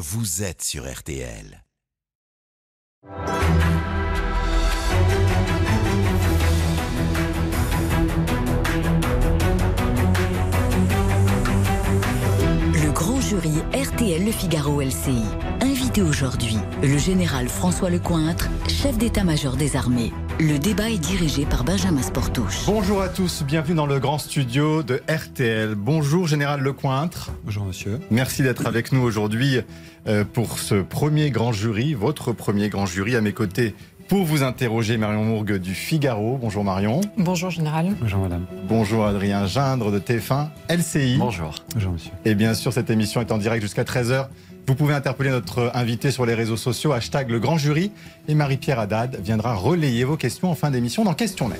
vous êtes sur RTL. Le grand jury RTL Le Figaro LCI. Invité aujourd'hui, le général François Lecointre, chef d'état-major des armées. Le débat est dirigé par Benjamin Sportouche. Bonjour à tous, bienvenue dans le grand studio de RTL. Bonjour Général Lecointre. Bonjour monsieur. Merci d'être avec nous aujourd'hui euh, pour ce premier grand jury, votre premier grand jury à mes côtés. Pour vous interroger, Marion Mourgue du Figaro. Bonjour Marion. Bonjour Général. Bonjour madame. Bonjour Adrien Gindre de TF1 LCI. Bonjour. Bonjour monsieur. Et bien sûr, cette émission est en direct jusqu'à 13h. Vous pouvez interpeller notre invité sur les réseaux sociaux, hashtag le grand jury, et Marie-Pierre Haddad viendra relayer vos questions en fin d'émission dans Question Net.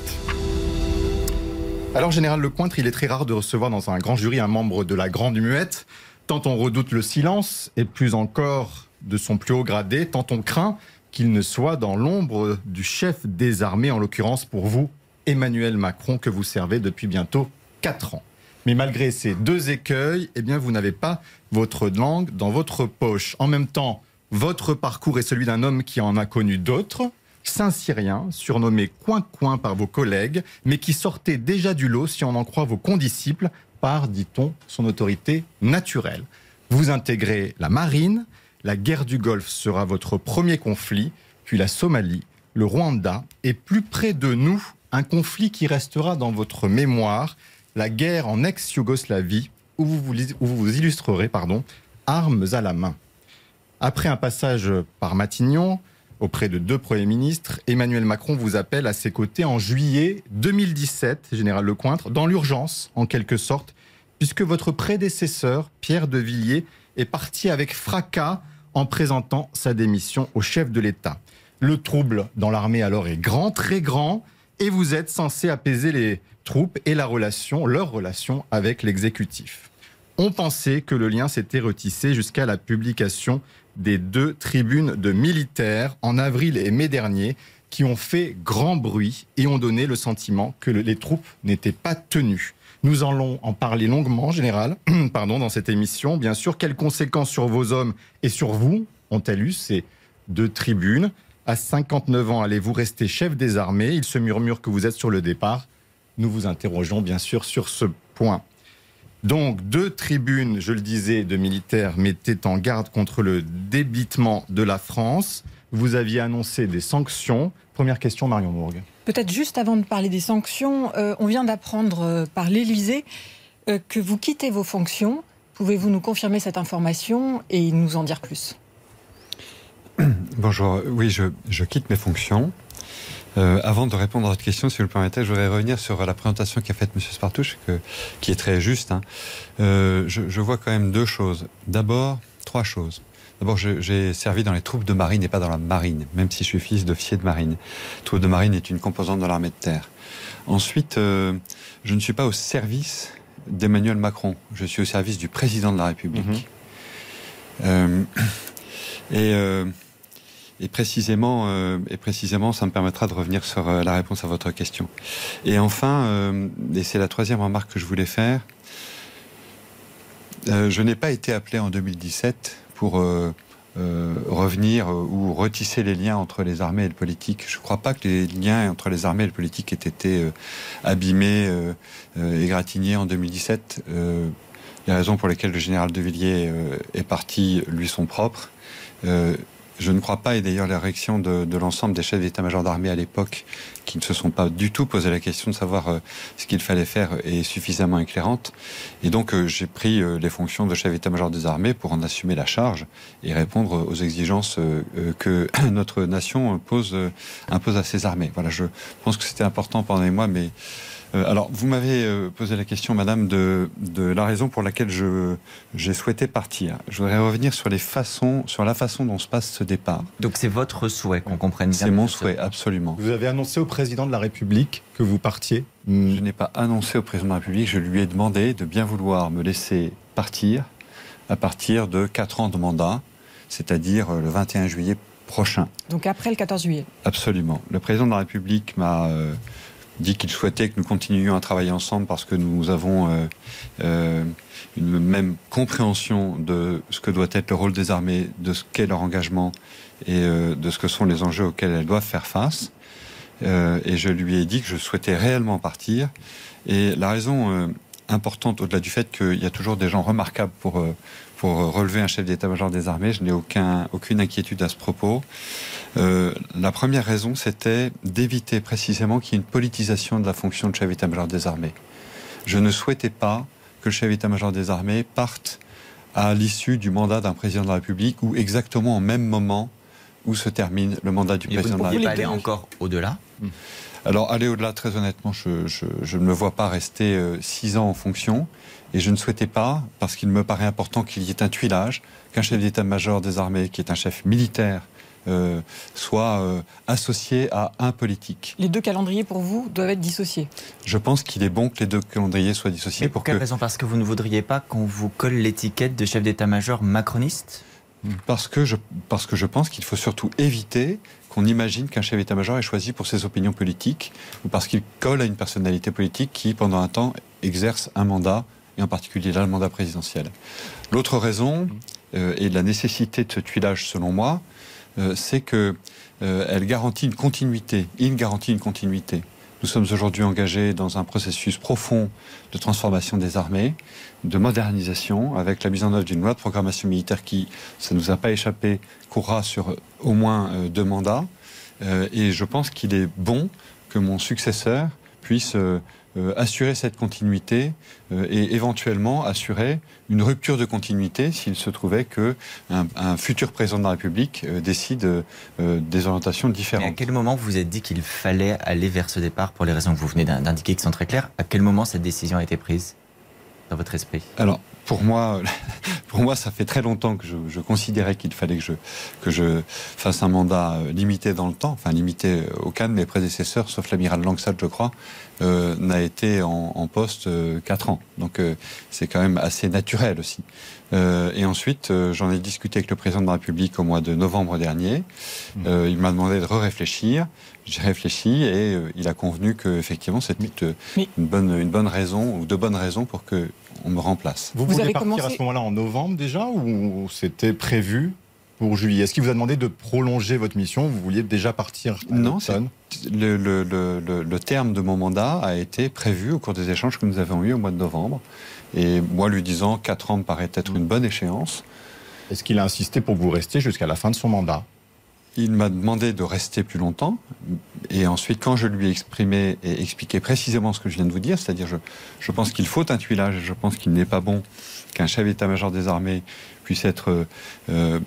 Alors, Général Lecointre, il est très rare de recevoir dans un grand jury un membre de la Grande Muette, tant on redoute le silence, et plus encore de son plus haut gradé, tant on craint qu'il ne soit dans l'ombre du chef des armées, en l'occurrence pour vous, Emmanuel Macron, que vous servez depuis bientôt 4 ans. Mais malgré ces deux écueils, eh bien, vous n'avez pas votre langue dans votre poche. En même temps, votre parcours est celui d'un homme qui en a connu d'autres, Saint-Cyrien, surnommé Coin-Coin par vos collègues, mais qui sortait déjà du lot, si on en croit vos condisciples, par, dit-on, son autorité naturelle. Vous intégrez la marine, la guerre du Golfe sera votre premier conflit, puis la Somalie, le Rwanda, et plus près de nous, un conflit qui restera dans votre mémoire, la guerre en ex-Yougoslavie, où vous vous, illustrerez pardon, armes à la main. Après un passage par Matignon, auprès de deux premiers ministres, Emmanuel Macron vous appelle à ses côtés en juillet 2017, Général Lecointre, dans l'urgence, en quelque sorte, puisque votre prédécesseur, Pierre de Villiers, est parti avec fracas en présentant sa démission au chef de l'État. Le trouble dans l'armée alors est grand, très grand, et vous êtes censé apaiser les troupes et la relation, leur relation avec l'exécutif. On pensait que le lien s'était retissé jusqu'à la publication des deux tribunes de militaires en avril et mai dernier qui ont fait grand bruit et ont donné le sentiment que les troupes n'étaient pas tenues. Nous allons en parler longuement, général, pardon, dans cette émission. Bien sûr, quelles conséquences sur vos hommes et sur vous ont-elles eu ces deux tribunes? À 59 ans, allez-vous rester chef des armées? Il se murmure que vous êtes sur le départ. Nous vous interrogeons bien sûr sur ce point. Donc, deux tribunes, je le disais, de militaires mettaient en garde contre le débitement de la France. Vous aviez annoncé des sanctions. Première question, Marion Mourgue. Peut-être juste avant de parler des sanctions, euh, on vient d'apprendre euh, par l'Élysée euh, que vous quittez vos fonctions. Pouvez-vous nous confirmer cette information et nous en dire plus? Bonjour, oui, je, je quitte mes fonctions. Euh, avant de répondre à votre question, si vous le permettez, je voudrais revenir sur la présentation qu'a faite M. Spartouche, que, qui est très juste. Hein. Euh, je, je, vois quand même deux choses. D'abord, trois choses. D'abord, j'ai servi dans les troupes de marine et pas dans la marine, même si je suis fils d'officier de marine. Troupe de marine est une composante de l'armée de terre. Ensuite, euh, je ne suis pas au service d'Emmanuel Macron. Je suis au service du président de la République. Mmh. Euh, et euh, et précisément, euh, et précisément, ça me permettra de revenir sur euh, la réponse à votre question. Et enfin, euh, et c'est la troisième remarque que je voulais faire, je n'ai pas été appelé en 2017 pour revenir ou retisser les liens entre les armées et le politique. Je ne crois pas que les liens entre les armées et le politique aient été abîmés, égratignés en 2017. les raisons pour lesquelles le général de Villiers est parti lui sont propres. Je ne crois pas, et d'ailleurs la réaction de, de l'ensemble des chefs d'état-major d'armée à l'époque, qui ne se sont pas du tout posé la question de savoir euh, ce qu'il fallait faire, est suffisamment éclairante. Et donc euh, j'ai pris euh, les fonctions de chef d'état-major des armées pour en assumer la charge et répondre aux exigences que notre nation pose, impose à ses armées. Voilà, je pense que c'était important, pardonnez-moi, mais euh, alors, vous m'avez euh, posé la question, madame, de, de la raison pour laquelle j'ai souhaité partir. Je voudrais revenir sur, les façons, sur la façon dont se passe ce départ. Donc, c'est votre souhait qu'on comprenne bien C'est mon souhait, absolument. Vous avez annoncé au président de la République que vous partiez Je n'ai pas annoncé au président de la République, je lui ai demandé de bien vouloir me laisser partir à partir de 4 ans de mandat, c'est-à-dire le 21 juillet prochain. Donc après le 14 juillet Absolument. Le président de la République m'a... Euh, dit qu'il souhaitait que nous continuions à travailler ensemble parce que nous avons euh, euh, une même compréhension de ce que doit être le rôle des armées, de ce qu'est leur engagement et euh, de ce que sont les enjeux auxquels elles doivent faire face. Et je lui ai dit que je souhaitais réellement partir. Et la raison importante, au-delà du fait qu'il y a toujours des gens remarquables pour, euh, pour relever un chef d'état-major des armées, je n'ai aucun, aucune inquiétude à ce propos. Euh, la première raison, c'était d'éviter précisément qu'il y ait une politisation de la fonction de chef d'état-major des armées. Je ne souhaitais pas que le chef d'état-major des armées parte à l'issue du mandat d'un président de la République ou exactement au même moment où se termine le mandat du Et vous ne président de la République. pas aller encore au-delà? Alors, aller au-delà, très honnêtement, je, je- je ne me vois pas rester euh, six ans en fonction. Et je ne souhaitais pas, parce qu'il me paraît important qu'il y ait un tuilage, qu'un chef d'état-major des armées, qui est un chef militaire, euh, soit euh, associé à un politique. Les deux calendriers pour vous doivent être dissociés. Je pense qu'il est bon que les deux calendriers soient dissociés Mais pour pour quelle que, raison? Parce que vous ne voudriez pas qu'on vous colle l'étiquette de chef d'état-major macroniste? Parce que je, parce que je pense qu'il faut surtout éviter qu'on imagine qu'un chef d'état-major est choisi pour ses opinions politiques ou parce qu'il colle à une personnalité politique qui, pendant un temps, exerce un mandat, et en particulier là, le mandat présidentiel. L'autre raison, euh, et la nécessité de ce tuilage, selon moi, euh, c'est que euh, garantit une continuité, une garantie une continuité. Nous sommes aujourd'hui engagés dans un processus profond de transformation des armées, de modernisation, avec la mise en œuvre d'une loi de programmation militaire qui, ça ne nous a pas échappé, courra sur au moins euh, deux mandats. Euh, et je pense qu'il est bon que mon successeur puisse euh, euh, assurer cette continuité euh, et éventuellement assurer une rupture de continuité s'il se trouvait que un, un futur président de la République décide des orientations Mais à différentes. quel moment vous vous êtes dit qu'il fallait aller vers ce départ pour les raisons que vous venez d'in- d'indiquer qui sont très claires? À quel moment cette décision a été prise? Dans votre esprit? Alors, pour moi, pour moi, ça fait très longtemps que je, je considérais qu'il fallait que je, que je fasse un mandat euh, limité dans le temps, enfin limité euh, aucun de mes prédécesseurs, sauf l'amiral Langsat, je crois, euh, n'a été en, en poste euh, quatre ans. Donc, euh, c'est quand même assez naturel aussi. Et ensuite, j'en ai discuté avec le président de la République au mois de novembre dernier. Euh, il m'a demandé de réfléchir. J'ai réfléchi et il a convenu que effectivement c'était Mais- une bonne une bonne raison ou de bonnes raisons pour que on me remplace. Vous, Vous vouliez avez partir commencé- à ce moment-là en novembre déjà ou c'était prévu pour juillet? Est-ce qu'il vous a demandé de prolonger votre mission? Vous vouliez déjà partir à Non, le- le terme de mon mandat a été prévu au cours des échanges que nous avons eus au mois de novembre. Et moi, lui disant 4 ans me paraît être une bonne échéance, Est-ce qu'il a insisté pour que vous restiez jusqu'à la fin de son mandat? Il m'a demandé de rester plus longtemps. Et ensuite, quand je lui ai exprimé et expliqué précisément ce que je viens de vous dire, c'est-à-dire je, je pense qu'il faut un tuilage, je pense qu'il n'est pas bon qu'un chef d'état-major des armées puisse être euh,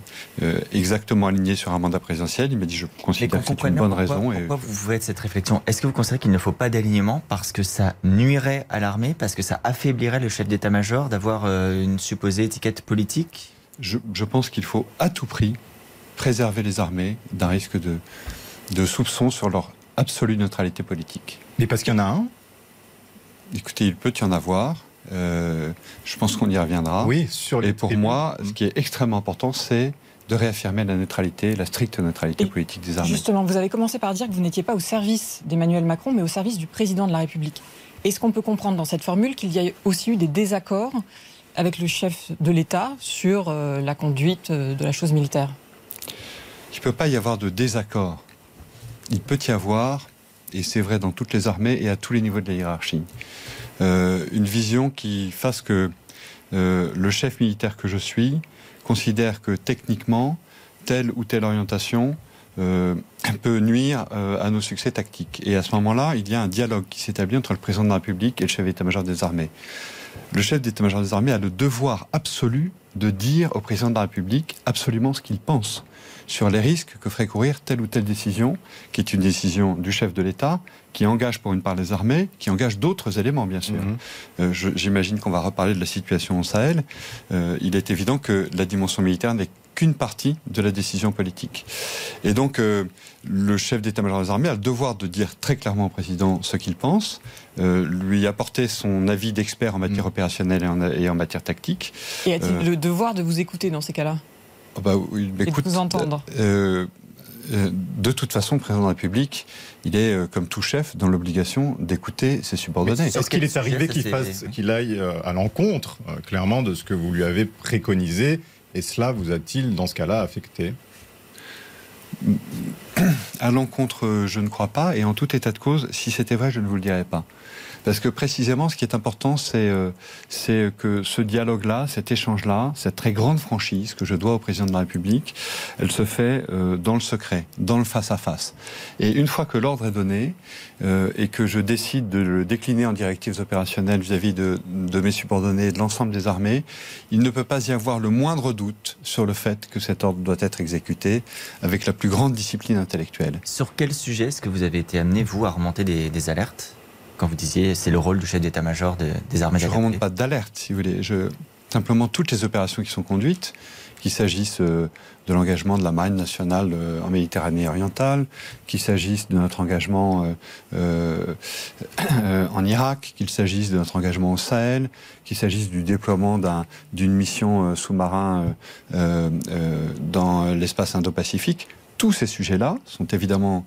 euh, exactement aligné sur un mandat présidentiel, il m'a dit je considère que c'est une bonne pourquoi, raison. et- pourquoi vous faites cette réflexion? Est-ce que vous considérez qu'il ne faut pas d'alignement parce que ça nuirait à l'armée, parce que ça affaiblirait le chef d'état-major d'avoir euh, une supposée étiquette politique? Je, je pense qu'il faut à tout prix préserver les armées d'un risque de, de soupçon sur leur absolue neutralité politique. Mais parce qu'il y en a un? Écoutez, il peut y en avoir. euh, je pense qu'on y reviendra. Oui, sur les Et pour moi, ce qui est extrêmement important, c'est de réaffirmer la neutralité, la stricte neutralité Et politique des armées. Justement, vous avez commencé par dire que vous n'étiez pas au service d'Emmanuel Macron, mais au service du président de la République. Est-ce qu'on peut comprendre dans cette formule qu'il y a aussi eu des désaccords avec le chef de l'État sur euh, la conduite euh, de la chose militaire? Il ne peut pas y avoir de désaccord. Il peut y avoir, et c'est vrai dans toutes les armées et à tous les niveaux de la hiérarchie, euh, une vision qui fasse que euh, le chef militaire que je suis considère que techniquement, telle ou telle orientation euh, peut nuire à nos succès tactiques. Et à ce moment-là, il y a un dialogue qui s'établit entre le président de la République et le chef d'état-major des armées. Le chef d'état-major des armées a le devoir absolu de dire au président de la République absolument ce qu'il pense sur les risques que ferait courir telle ou telle décision, qui est une décision du chef de l'État, qui engage pour une part les armées, qui engage d'autres éléments, bien sûr. Mhm. Euh, J'imagine qu'on va reparler de la situation au Sahel. Euh, il est évident que la dimension militaire n'est qu'une partie de la décision politique. Et donc, euh, le chef d'état-major des armées a le devoir de dire très clairement au président ce qu'il pense, euh, lui apporter son avis d'expert en matière opérationnelle et en, et en matière tactique. Et a-t-il Euh, le devoir de vous écouter dans ces cas-là? Ah bah oui, mais Et de écoute, vous entendre euh, euh, de toute façon, le président de la République, il est, euh, comme tout chef, dans l'obligation d'écouter ses subordonnés. Est-ce qu'il est arrivé qu'il fasse, qu'il aille euh, à l'encontre, clairement, de ce que vous lui avez préconisé? Et cela vous a-t-il, dans ce cas-là, affecté? À l'encontre, je ne crois pas. Et en tout état de cause, si c'était vrai, je ne vous le dirais pas. Parce que précisément, ce qui est important, c'est euh, que ce dialogue-là, cet échange-là, cette très grande franchise que je dois au président de la République, elle se fait euh, dans le secret, dans le face-à-face. Et une fois que l'ordre est donné euh, et que je décide de le décliner en directives opérationnelles vis-à-vis de, mes subordonnés et de l'ensemble des armées, il ne peut pas y avoir le moindre doute sur le fait que cet ordre doit être exécuté avec la plus grande discipline intellectuelle. Sur quel sujet est-ce que vous avez été amené, vous, à remonter des alertes? Quand vous disiez c'est le rôle du chef d'état-major des armées Je ne remonte pas d'alerte, si vous voulez. Je, simplement, toutes les opérations qui sont conduites, qu'il s'agisse euh, de l'engagement de la Marine nationale euh, en Méditerranée orientale, qu'il s'agisse de notre engagement euh, en Irak, qu'il s'agisse de notre engagement au Sahel, qu'il s'agisse du déploiement d'une mission sous-marin dans l'espace Indo-Pacifique, tous ces sujets-là sont évidemment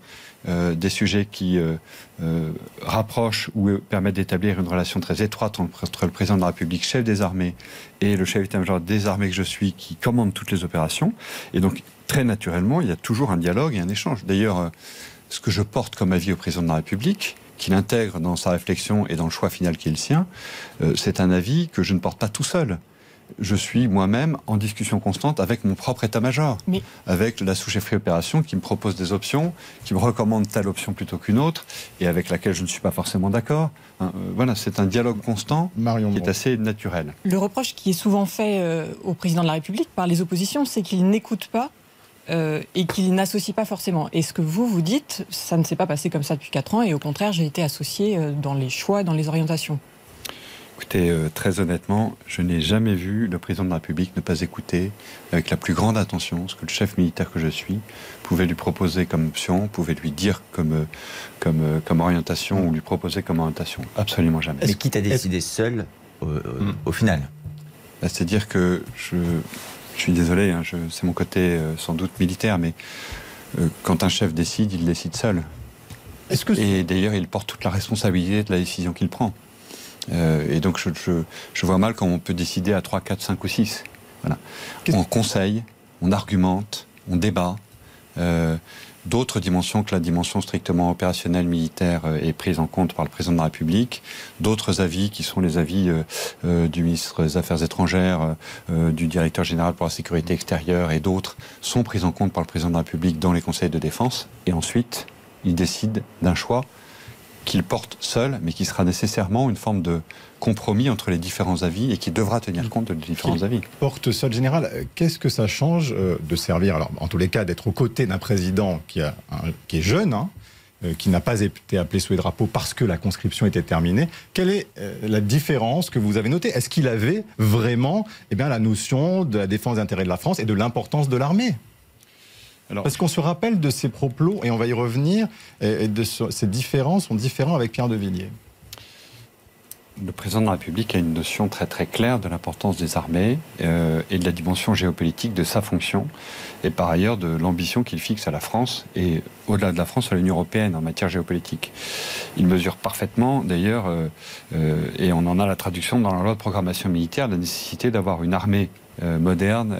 des sujets qui euh, euh, rapprochent ou permettent d'établir une relation très étroite entre le président de la République, chef des armées, et le chef d'état-major des armées que je suis, qui commande toutes les opérations. Et donc, très naturellement, il y a toujours un dialogue et un échange. D'ailleurs, ce que je porte comme avis au président de la République, qu'il intègre dans sa réflexion et dans le choix final qui est le sien, c'est un avis que je ne porte pas tout seul je suis moi-même en discussion constante avec mon propre état-major, avec la sous-chefferie opération qui me propose des options, qui me recommande telle option plutôt qu'une autre, et avec laquelle je ne suis pas forcément d'accord. Hein, euh, voilà, c'est un dialogue constant qui est assez naturel. Le reproche qui est souvent fait euh, au président de la République par les oppositions, c'est qu'il n'écoute pas euh, et qu'il n'associe pas forcément. Et ce que vous, vous dites, ça ne s'est pas passé comme ça depuis 4 ans, et au contraire, j'ai été associé dans les choix, dans les orientations. Écoutez, euh, très honnêtement, je n'ai jamais vu le président de la République ne pas écouter avec la plus grande attention ce que le chef militaire que je suis pouvait lui proposer comme option, pouvait lui dire comme, euh, comme, euh, comme orientation ou lui proposer comme orientation. Absolument jamais. Mais qui t'a décidé seul au, final bah, C'est-à-dire que je, je, suis désolé, hein, c'est mon côté sans doute militaire, mais quand un chef décide, il décide seul. Que Et d'ailleurs, il porte toute la responsabilité de la décision qu'il prend. Euh, et donc je, je, vois mal comment on peut décider à 3, 4, 5 ou 6. Voilà. On conseille, on argumente, on débat. Euh, D'autres dimensions que la dimension strictement opérationnelle militaire euh, est prise en compte par le président de la République. D'autres avis qui sont les avis euh, du ministre des Affaires étrangères, du directeur général pour la sécurité extérieure et d'autres sont pris en compte par le président de la République dans les conseils de défense. Et ensuite, il décide d'un choix qu'il porte seul, mais qui sera nécessairement une forme de compromis entre les différents avis et qui devra tenir compte de différents avis. Porte seul général, qu'est-ce que ça change euh, de servir, alors en tous les cas, d'être aux côtés d'un président qui, a qui est jeune, hein, euh, qui n'a pas été appelé sous les drapeaux parce que la conscription était terminée? Quelle est euh, la différence que vous avez notée? Est-ce qu'il avait vraiment eh bien, la notion de la défense des intérêts de la France et de l'importance de l'armée? Parce qu'on se rappelle de ces propos, et on va y revenir, et de ces différences sont différents avec Pierre de Villiers. Le président de la République a une notion très très claire de l'importance des armées euh, et de la dimension géopolitique de sa fonction, et par ailleurs de l'ambition qu'il fixe à la France et au-delà de la France à l'Union européenne en matière géopolitique. Il mesure parfaitement, d'ailleurs, euh, euh, et on en a la traduction dans la loi de programmation militaire, la nécessité d'avoir une armée moderne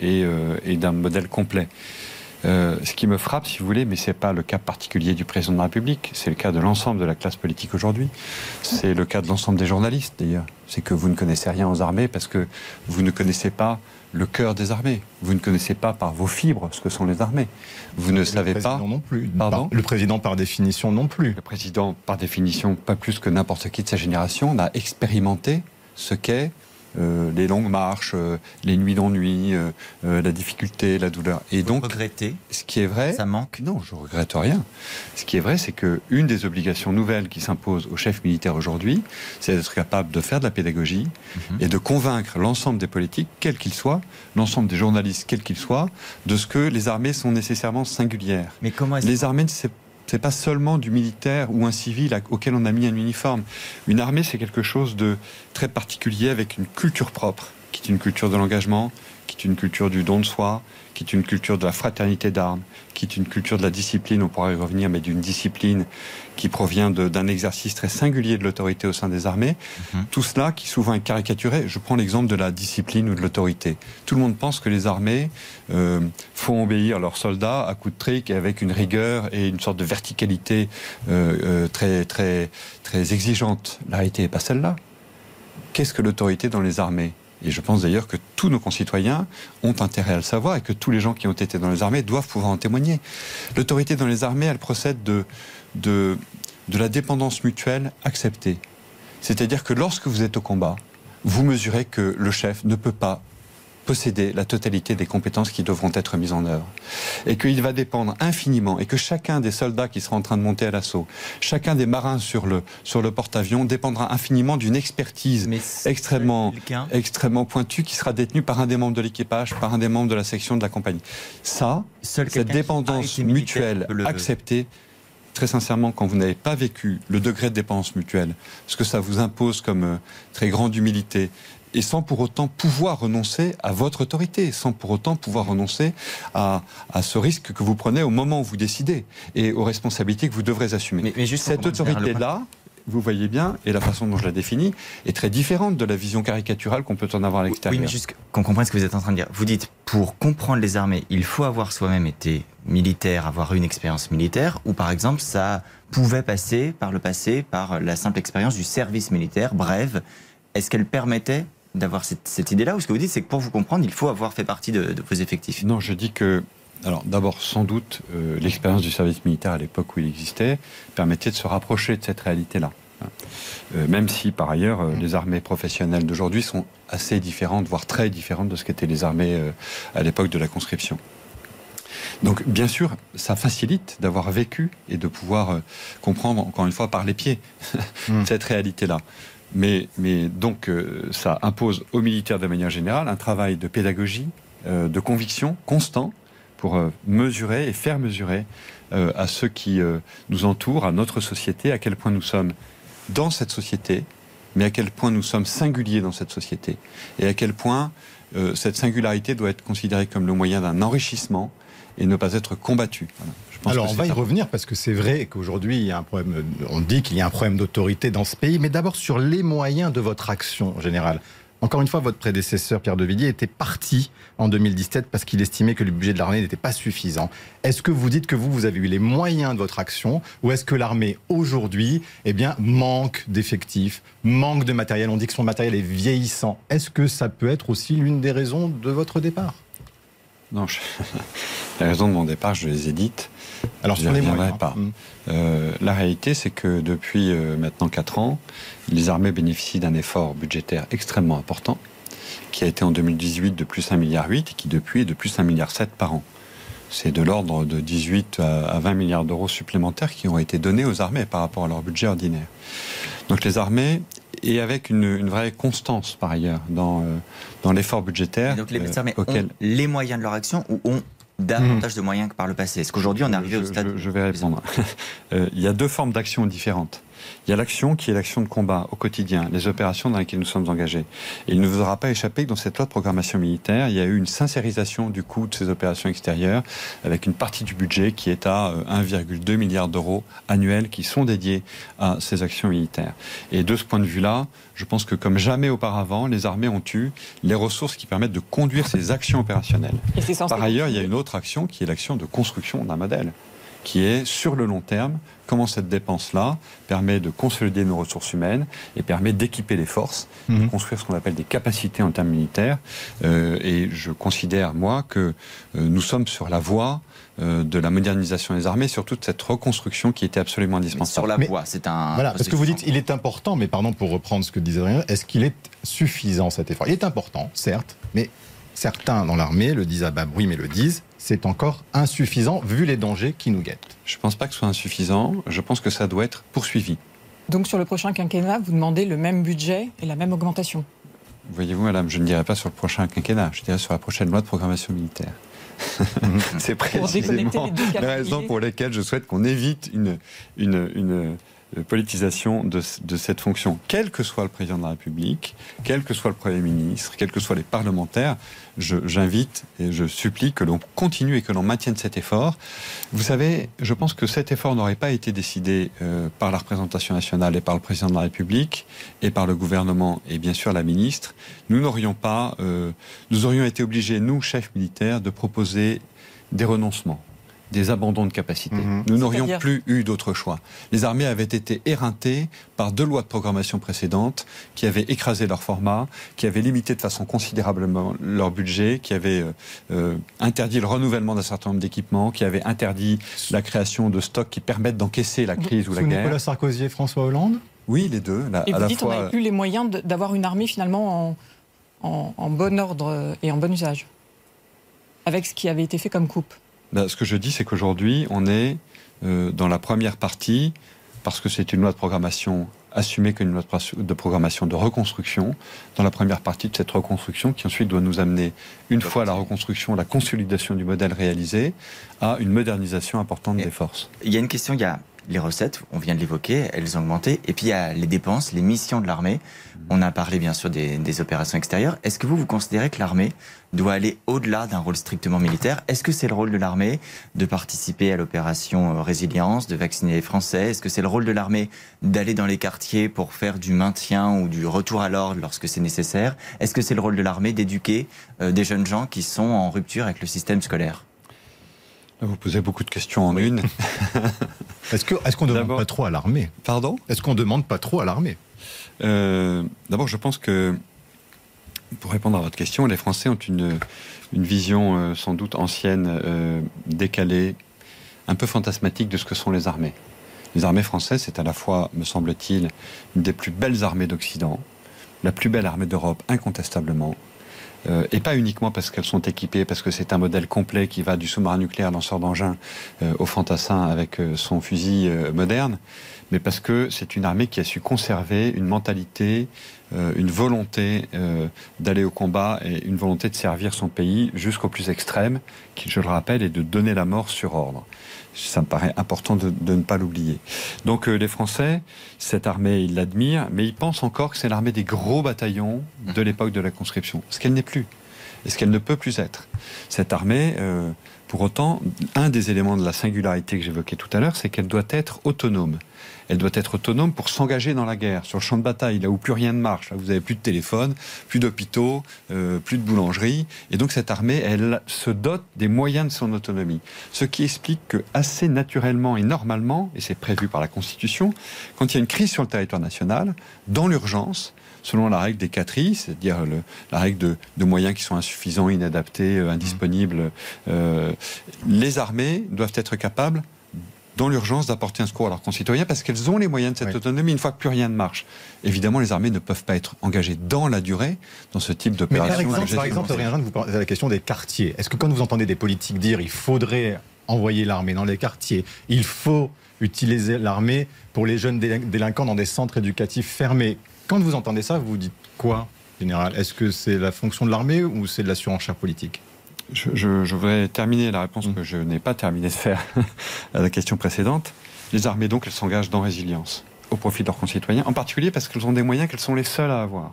et, et d'un modèle complet. Euh, ce qui me frappe, si vous voulez, mais ce n'est pas le cas particulier du président de la République, c'est le cas de l'ensemble de la classe politique aujourd'hui. C'est le cas de l'ensemble des journalistes, d'ailleurs. C'est que vous ne connaissez rien aux armées parce que vous ne connaissez pas le cœur des armées. Vous ne connaissez pas par vos fibres ce que sont les armées. Vous ne savez pas. non plus. Pardon le président, par définition, non plus. Le président, par définition, pas plus que n'importe qui de sa génération, n'a expérimenté ce qu'est euh, les longues marches, euh, les nuits d'ennui, euh, la difficulté, la douleur. Et Vous donc, regrettez ce qui est vrai, ça manque? Non, je regrette rien. Ce qui est vrai, c'est que une des obligations nouvelles qui s'impose aux chefs militaires aujourd'hui, c'est d'être capable de faire de la pédagogie mhm. et de convaincre l'ensemble des politiques, quels qu'ils soient, l'ensemble des journalistes, quels qu'ils soient, de ce que les armées sont nécessairement singulières. Mais comment les armées, c'est c'est pas seulement du militaire ou un civil auquel on a mis un uniforme. Une armée, c'est quelque chose de très particulier avec une culture propre, qui est une culture de l'engagement, qui est une culture du don de soi, qui est une culture de la fraternité d'armes, qui est une culture de la discipline, on pourra y revenir, mais d'une discipline qui provient d'un exercice très singulier de l'autorité au sein des armées. Mhm. Tout cela qui souvent est caricaturé. Je prends l'exemple de la discipline ou de l'autorité. Tout le monde pense que les armées euh, font obéir leurs soldats à coups de trick et avec une rigueur et une sorte de verticalité euh, euh, très, très, très exigeante. La réalité n'est pas celle-là. Qu'est-ce que l'autorité dans les armées? Et je pense d'ailleurs que tous nos concitoyens ont intérêt à le savoir et que tous les gens qui ont été dans les armées doivent pouvoir en témoigner. L'autorité dans les armées, elle procède de, la dépendance mutuelle acceptée. C'est-à-dire que lorsque vous êtes au combat, vous mesurez que le chef ne peut pas posséder la totalité des compétences qui devront être mises en œuvre. Et qu'il va dépendre infiniment, et que chacun des soldats qui sera en train de monter à l'assaut, chacun des marins sur le, sur le porte-avions dépendra infiniment d'une expertise extrêmement, extrêmement pointue qui sera détenue par un des membres de l'équipage, par un des membres de la section de la compagnie. Ça, cette dépendance mutuelle acceptée, très sincèrement, quand vous n'avez pas vécu le degré de dépendance mutuelle, ce que ça vous impose comme euh, très grande humilité, et sans pour autant pouvoir renoncer à votre autorité, sans pour autant pouvoir renoncer à, à ce risque que vous prenez au moment où vous décidez et aux responsabilités que vous devrez assumer. Mais, juste Cette autorité-là, vous voyez bien, et la façon dont je la définis, est très différente de la vision caricaturale qu'on peut en avoir à l'extérieur. Oui, mais juste qu'on comprenne ce que vous êtes en train de dire. Vous dites, pour comprendre les armées, il faut avoir soi-même été militaire, avoir une expérience militaire, ou par exemple, ça pouvait passer par le passé par la simple expérience du service militaire, brève. Est-ce qu'elle permettait d'avoir cette, idée-là Ou ce que vous dites, c'est que pour vous comprendre, il faut avoir fait partie de, vos effectifs Non, je dis que alors d'abord, sans doute, euh, l'expérience du service militaire à l'époque où il existait permettait de se rapprocher de cette réalité-là. Euh, même si, par ailleurs, euh, les armées professionnelles d'aujourd'hui sont assez différentes, voire très différentes de ce qu'étaient les armées à l'époque de la conscription. Donc, bien sûr, ça facilite d'avoir vécu et de pouvoir comprendre, encore une fois, par les pieds, hmm. cette réalité-là. Mais, mais donc, euh, ça impose aux militaires de manière générale un travail de pédagogie, euh, de conviction constant pour euh, mesurer et faire mesurer à ceux qui nous entourent, à notre société, à quel point nous sommes dans cette société, mais à quel point nous sommes singuliers dans cette société, et à quel point cette singularité doit être considérée comme le moyen d'un enrichissement et ne pas être combattue. Alors on va y revenir parce que c'est vrai qu'aujourd'hui il y a un problème. On dit qu'il y a un problème d'autorité dans ce pays, mais d'abord sur les moyens de votre action générale. Encore une fois, votre prédécesseur Pierre de Villiers était parti en 2017 parce qu'il estimait que le budget de l'armée n'était pas suffisant. Est-ce que vous dites que vous, vous avez eu les moyens de votre action ou est-ce que l'armée aujourd'hui, eh bien, manque d'effectifs, manque de matériel? On dit que son matériel est vieillissant. Est-ce que ça peut être aussi l'une des raisons de votre départ? Non, les raisons de mon départ, je les ai dites. Alors sur les moyens. pas. Mm. Euh, la réalité, c'est que depuis euh, maintenant 4 ans, les armées bénéficient d'un effort budgétaire extrêmement important, qui a été en 2018 de plus 1,8 milliard et qui depuis est de plus 1,7 milliard par an. C'est de l'ordre de 18 à 20 milliards d'euros supplémentaires qui ont été donnés aux armées par rapport à leur budget ordinaire. Donc les armées, et avec une, vraie constance par ailleurs dans, euh, dans l'effort budgétaire. donc les armées ont les moyens de leur action ou ont davantage hmm. de moyens que par le passé? Est-ce qu'aujourd'hui on est arrivé au stade je, vais répondre. Euh, il y a deux formes d'action différentes. Il y a l'action qui est l'action de combat au quotidien, les opérations dans lesquelles nous sommes engagés. Et il ne vous aura pas échappé que dans cette loi de programmation militaire, il y a eu une sincérisation du coût de ces opérations extérieures, avec une partie du budget qui est à 1,2 euh, milliard d'euros annuels qui sont dédiés à ces actions militaires. Et de ce point de vue-là, je pense que comme jamais auparavant, les armées ont eu les ressources qui permettent de conduire ces actions opérationnelles. Par ailleurs, il y a une autre action qui est l'action de construction d'un modèle qui est sur le long terme, comment cette dépense-là permet de consolider nos ressources humaines et permet d'équiper les forces, de mhm. construire ce qu'on appelle des capacités en termes militaires. Euh, et je considère, moi, que euh, nous sommes sur la voie euh, de la modernisation des armées, sur toute cette reconstruction qui était absolument indispensable. sur la voie, c'est un... Voilà, parce que vous dites, il est important, mais pardon pour reprendre ce que disait Adrien, est-ce qu'il est suffisant cet effort? Il est important, certes, mais certains dans l'armée le disent à bas bruit, mais le disent, c'est encore insuffisant vu les dangers qui nous guettent. Je ne pense pas que ce soit insuffisant, je pense que ça doit être poursuivi. Donc sur le prochain quinquennat, vous demandez le même budget et la même augmentation Voyez-vous, madame, je ne dirais pas sur le prochain quinquennat, je dirais sur la prochaine loi de programmation militaire. c'est précisément la raison pour laquelle je souhaite qu'on évite une, une, une politisation de, cette fonction. Quel que soit le président de la République, quel que soit le Premier ministre, quels que soient les parlementaires, j'invite et je supplie que l'on continue et que l'on maintienne cet effort. Vous savez, je pense que cet effort n'aurait pas été décidé euh, par la représentation nationale et par le président de la République et par le gouvernement et bien sûr la ministre. Nous n'aurions pas, euh, nous aurions été obligés, nous, chefs militaires, de proposer des renoncements des abandons de capacité. Mhm. Nous n'aurions plus eu d'autre choix. Les armées avaient été éreintées par deux lois de programmation précédentes qui avaient écrasé leur format, qui avaient limité de façon considérablement leur budget, qui avaient euh, euh, interdit le renouvellement d'un certain nombre d'équipements, qui avaient interdit la création de stocks qui permettent d'encaisser la crise ou la guerre. Nicolas Sarkozy et François Hollande Oui, les deux. et vous dites qu'on n'avait plus les moyens d'avoir une armée finalement en, en bon ordre et en bon usage, avec ce qui avait été fait comme coupe. Ben, ce que je dis, c'est qu'aujourd'hui, on est euh, dans la première partie, parce que c'est une loi de programmation assumée qu'une loi de programmation de reconstruction, dans la première partie de cette reconstruction, qui ensuite doit nous amener, une fois la reconstruction, la consolidation du modèle réalisé, à une modernisation importante des forces. Il y a une question, il y a les recettes, on vient de l'évoquer, elles ont augmenté. Et puis il y a les dépenses, les missions de l'armée. On a parlé bien sûr des, opérations extérieures. Est-ce que vous, vous considérez que l'armée doit aller au-delà d'un rôle strictement militaire? Est-ce que c'est le rôle de l'armée de participer à l'opération euh, résilience, de vacciner les Français? Est-ce que c'est le rôle de l'armée d'aller dans les quartiers pour faire du maintien ou du retour à l'ordre lorsque c'est nécessaire? Est-ce que c'est le rôle de l'armée d'éduquer euh, des jeunes gens qui sont en rupture avec le système scolaire? Vous posez beaucoup de questions en une. Est-ce qu'on est ne demande pas trop à l'armée? Pardon? Est-ce qu'on ne demande pas trop à l'armée? D'abord, je pense que, pour répondre à votre question, les Français ont une, une vision euh, sans doute ancienne, euh, décalée, un peu fantasmatique de ce que sont les armées. Les armées françaises, c'est à la fois, me semble-t-il, une des plus belles armées d'Occident, la plus belle armée d'Europe, incontestablement, euh, et pas uniquement parce qu'elles sont équipées, parce que c'est un modèle complet qui va du sous-marin nucléaire lanceur d'engin euh, au fantassin avec euh, son fusil moderne, mais parce que c'est une armée qui a su conserver une mentalité, une volonté d'aller au combat et une volonté de servir son pays jusqu'au plus extrême, qui, je le rappelle, est de donner la mort sur ordre. Ça me paraît important de, ne pas l'oublier. Donc les Français, cette armée, ils l'admirent, mais ils pensent encore que c'est l'armée des gros bataillons de l'époque de la conscription, ce qu'elle n'est plus, et ce qu'elle ne peut plus être. Cette armée, pour autant, un des éléments de la singularité que j'évoquais tout à l'heure, c'est qu'elle doit être autonome. Elle doit être autonome pour s'engager dans la guerre, sur le champ de bataille, là où plus rien ne marche. Là, vous avez plus de téléphone, plus d'hôpitaux, euh, plus de boulangeries. Et donc cette armée, elle se dote des moyens de son autonomie. Ce qui explique que assez naturellement et normalement, et c'est prévu par la Constitution, quand il y a une crise sur le territoire national, dans l'urgence, selon la règle des 4 I, c'est-à-dire la règle de, moyens qui sont insuffisants, inadaptés, euh, indisponibles, euh, les armées doivent être capables dans l'urgence d'apporter un secours à leurs concitoyens parce qu'elles ont les moyens de cette autonomie une fois que plus rien ne marche. Évidemment, les armées ne peuvent pas être engagées dans la durée dans ce type d'opération. Par exemple, par exemple rien, vous de la question des quartiers. Est-ce que quand vous entendez des politiques dire il faudrait envoyer l'armée dans les quartiers, il faut utiliser l'armée pour les jeunes délinquants dans des centres éducatifs fermés, quand vous entendez ça, vous dites quoi, général? Est-ce que c'est la fonction de l'armée ou c'est de la surenchère politique? Je, voudrais terminer la réponse mm. que je n'ai pas terminé de faire à la question précédente. Les armées, donc, elles s'engagent dans résilience au profit de leurs concitoyens, en particulier parce qu'elles ont des moyens qu'elles sont les seules à avoir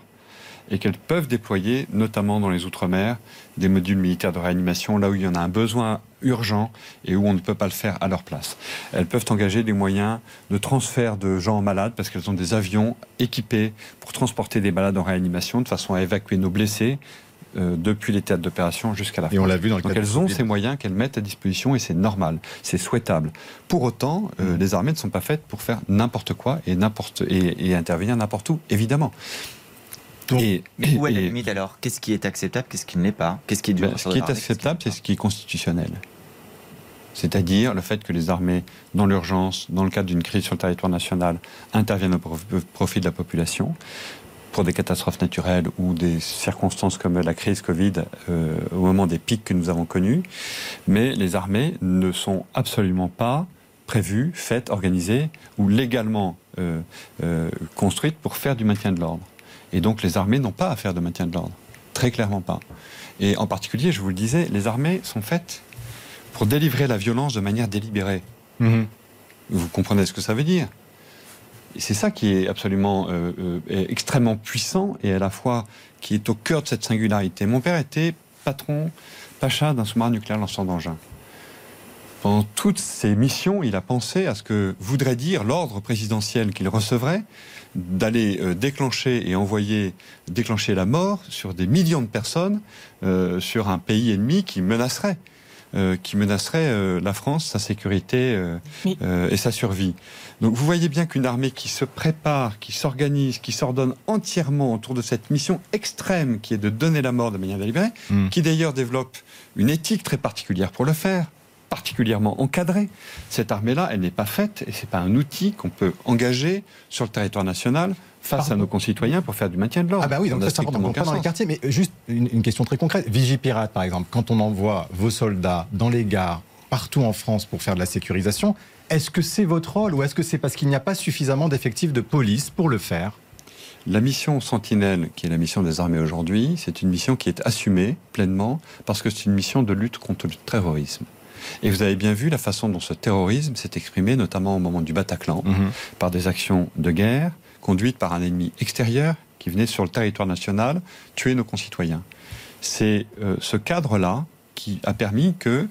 et qu'elles peuvent déployer, notamment dans les Outre-mer, des modules militaires de réanimation là où il y en a un besoin urgent et où on ne peut pas le faire à leur place. Elles peuvent engager des moyens de transfert de gens malades parce qu'elles ont des avions équipés pour transporter des malades en réanimation de façon à évacuer nos blessés euh, depuis les théâtres d'opération jusqu'à la fin. Et on l'a vu dans le Donc elles ont ces moyens qu'elles mettent à disposition et c'est normal, c'est souhaitable. Pour autant, euh, mmh. les armées ne sont pas faites pour faire n'importe quoi et, n'importe, et intervenir n'importe où, évidemment et, où est la limite alors? Qu'est-ce qui est acceptable Qu'est-ce qui ne l'est pas? Qu'est-ce qui est ben, Ce qui est acceptable, c'est ce qui est constitutionnel. C'est-à-dire le fait que les armées, dans l'urgence, dans le cadre d'une crise sur le territoire national, interviennent au profit de la population pour des catastrophes naturelles ou des circonstances comme la crise Covid euh, au moment des pics que nous avons connus. Mais les armées ne sont absolument pas prévues, faites, organisées ou légalement euh, euh, construites pour faire du maintien de l'ordre. Et donc les armées n'ont pas à faire de maintien de l'ordre. Très clairement pas. Et en particulier, je vous le disais, les armées sont faites pour délivrer la violence de manière délibérée. Mhm. Vous comprenez ce que ça veut dire? C'est ça qui est absolument euh, euh, extrêmement puissant et à la fois qui est au cœur de cette singularité. Mon père était patron, pacha d'un sous-marin nucléaire lanceur d'engins. Pendant toutes ses missions, il a pensé à ce que voudrait dire l'ordre présidentiel qu'il recevrait d'aller euh, déclencher et envoyer déclencher la mort sur des millions de personnes sur un pays ennemi qui menacerait euh, qui menacerait euh, la France, sa sécurité euh, Oui. euh, et sa survie. Donc vous voyez bien qu'une armée qui se prépare, qui s'organise, qui s'ordonne entièrement autour de cette mission extrême qui est de donner la mort de manière délibérée, Mm. qui d'ailleurs développe une éthique très particulière pour le faire, particulièrement encadrée. Cette armée-là, elle n'est pas faite et c'est pas un outil qu'on peut engager sur le territoire national face Pardon. à nos concitoyens pour faire du maintien de l'ordre. Ah bah oui, donc ça c'est important. Donc, pas dans les quartiers, mais juste une, une question très concrète. Vigipirate, par exemple, quand on envoie vos soldats dans les gares partout en France pour faire de la sécurisation, est-ce que c'est votre rôle ou est-ce que c'est parce qu'il n'y a pas suffisamment d'effectifs de police pour le faire? La mission Sentinelle, qui est la mission des armées aujourd'hui, c'est une mission qui est assumée pleinement parce que c'est une mission de lutte contre le terrorisme. Et vous avez bien vu la façon dont ce terrorisme s'est exprimé, notamment au moment du Bataclan, par des actions de guerre conduites par un ennemi extérieur qui venait sur le territoire national tuer nos concitoyens. C'est euh, ce cadre-là qui a permis que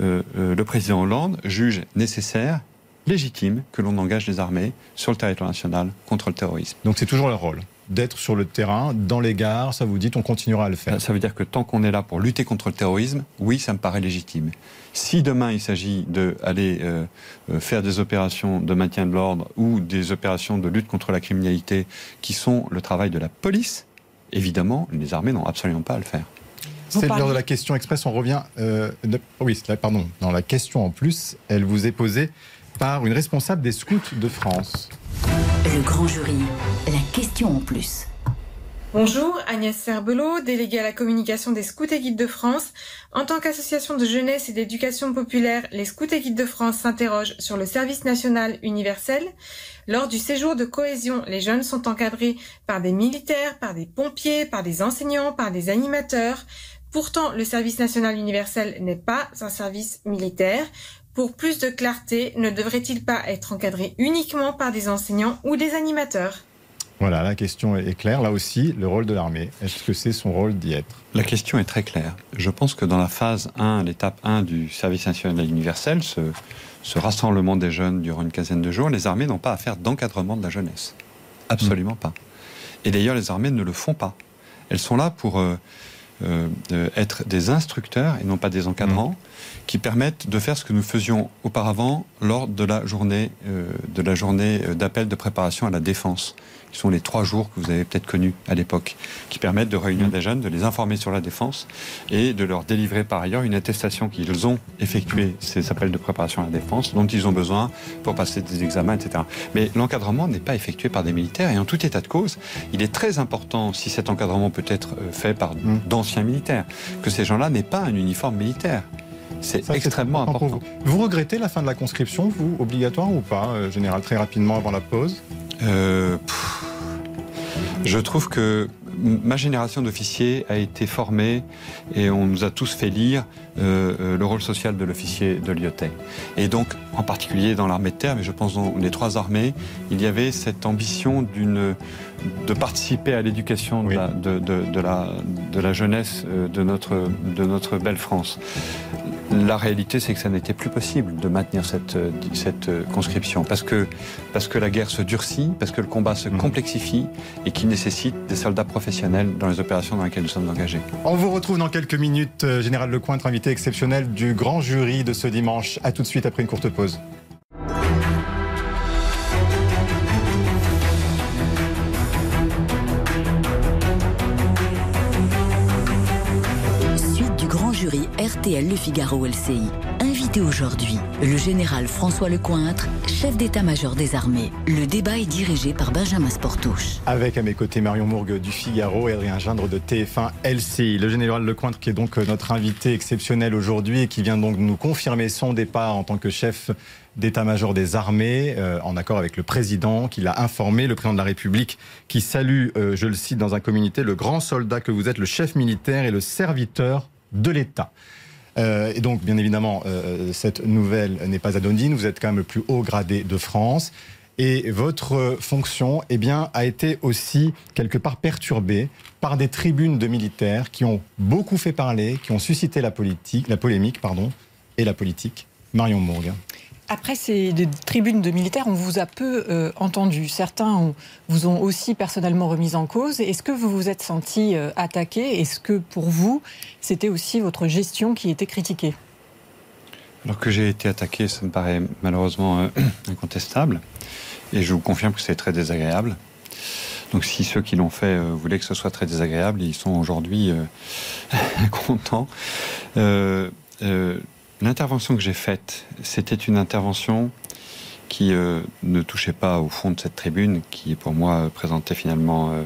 euh, euh, le président Hollande juge nécessaire, légitime, que l'on engage les armées sur le territoire national contre le terrorisme. Donc c'est toujours leur rôle d'être sur le terrain, dans les gares, ça vous dit, on continuera à le faire. Ça veut dire que tant qu'on est là pour lutter contre le terrorisme, oui, ça me paraît légitime. Si demain il s'agit d'aller euh, euh, faire des opérations de maintien de l'ordre ou des opérations de lutte contre la criminalité qui sont le travail de la police, évidemment, les armées n'ont absolument pas à le faire. C'est l'heure parlez- de la question express, on revient... euh, de- oui, là, pardon, dans la question en plus, elle vous est posée par une responsable des scouts de France. Le grand jury, la question en plus. Bonjour, Agnès Serbelot, déléguée à la communication des Scouts et Guides de France. En tant qu'association de jeunesse et d'éducation populaire, les Scouts et Guides de France s'interrogent sur le service national universel. Lors du séjour de cohésion, les jeunes sont encadrés par des militaires, par des pompiers, par des enseignants, par des animateurs. Pourtant, le service national universel n'est pas un service militaire. Pour plus de clarté, ne devrait-il pas être encadré uniquement par des enseignants ou des animateurs? Voilà, la question est claire. Là aussi, le rôle de l'armée, est-ce que c'est son rôle d'y être? La question est très claire. Je pense que dans la phase 1, l'étape 1 du service national universel, ce, ce rassemblement des jeunes durant une quinzaine de jours, les armées n'ont pas à faire d'encadrement de la jeunesse. Absolument pas. Et d'ailleurs, les armées ne le font pas. Elles sont là pour euh, euh, être des instructeurs et non pas des encadrants qui permettent de faire ce que nous faisions auparavant lors de la journée euh, de la journée d'appel de préparation à la défense, qui sont les trois jours que vous avez peut-être connus à l'époque, qui permettent de réunir des jeunes, de les informer sur la défense et de leur délivrer par ailleurs une attestation qu'ils ont effectué ces appels de préparation à la défense, dont ils ont besoin pour passer des examens, etc. Mais l'encadrement n'est pas effectué par des militaires et en tout état de cause, il est très important, si cet encadrement peut être euh, fait par Mm. d'anciens militaires, que ces gens-là n'aient pas un uniforme militaire. C'est extrêmement important. vous. Vous regrettez la fin de la conscription, vous, obligatoire ou pas, euh, Général, très rapidement avant la pause? Euh, pff, je trouve que ma génération d'officiers a été formée et on nous a tous fait lire euh, euh, le rôle social de l'officier de Lyotet. Et donc, en particulier dans l'armée de terre, mais je pense dans les trois armées, il y avait cette ambition d'une de participer à l'éducation de, Oui. la, de, de- de la, de la jeunesse euh, de notre, de notre belle France. La réalité, c'est que ça n'était plus possible de maintenir cette, cette conscription parce que, parce que la guerre se durcit, parce que le combat se Mhm. complexifie et qu'il nécessite des soldats professionnels dans les opérations dans lesquelles nous sommes engagés. On vous retrouve dans quelques minutes, euh, Général Lecointre, invité exceptionnel du grand jury de ce dimanche. À tout de suite après une courte pause. RTL Le Figaro LCI. Invité aujourd'hui, le général François Lecointre, chef d'état-major des armées. Le débat est dirigé par Benjamin Sportouche. Avec à mes côtés Marion Mourgue du Figaro et Adrien Gindre de TF1 LCI. Le général Lecointre qui est donc euh, notre invité exceptionnel aujourd'hui et qui vient donc nous confirmer son départ en tant que chef d'état-major des armées, euh, en accord avec le président qui l'a informé, le président de la République qui salue, euh, je le cite dans un communiqué, le grand soldat que vous êtes, le chef militaire et le serviteur de l'État. Euh, et donc, bien évidemment, euh, cette nouvelle n'est pas anodine. Vous êtes quand même le plus haut gradé de France. Et votre fonction eh bien, a été aussi quelque part perturbée par des tribunes de militaires qui ont beaucoup fait parler, qui ont suscité la, politique, la polémique pardon, et la politique. Marion Mourgue. Après ces tribunes de militaires, on vous a peu euh, entendu. Certains vous ont aussi personnellement remis en cause. Est-ce que vous vous êtes senti euh, attaqué? Est-ce que pour vous, c'était aussi votre gestion qui était critiquée? Alors que j'ai été attaqué, ça me paraît malheureusement euh, incontestable. Et je vous confirme que c'est très désagréable. Donc si ceux qui l'ont fait voulaient que ce soit très désagréable, ils sont aujourd'hui contents. L'intervention que j'ai faite, c'était une intervention qui euh, ne touchait pas au fond de cette tribune, qui pour moi présentait finalement euh,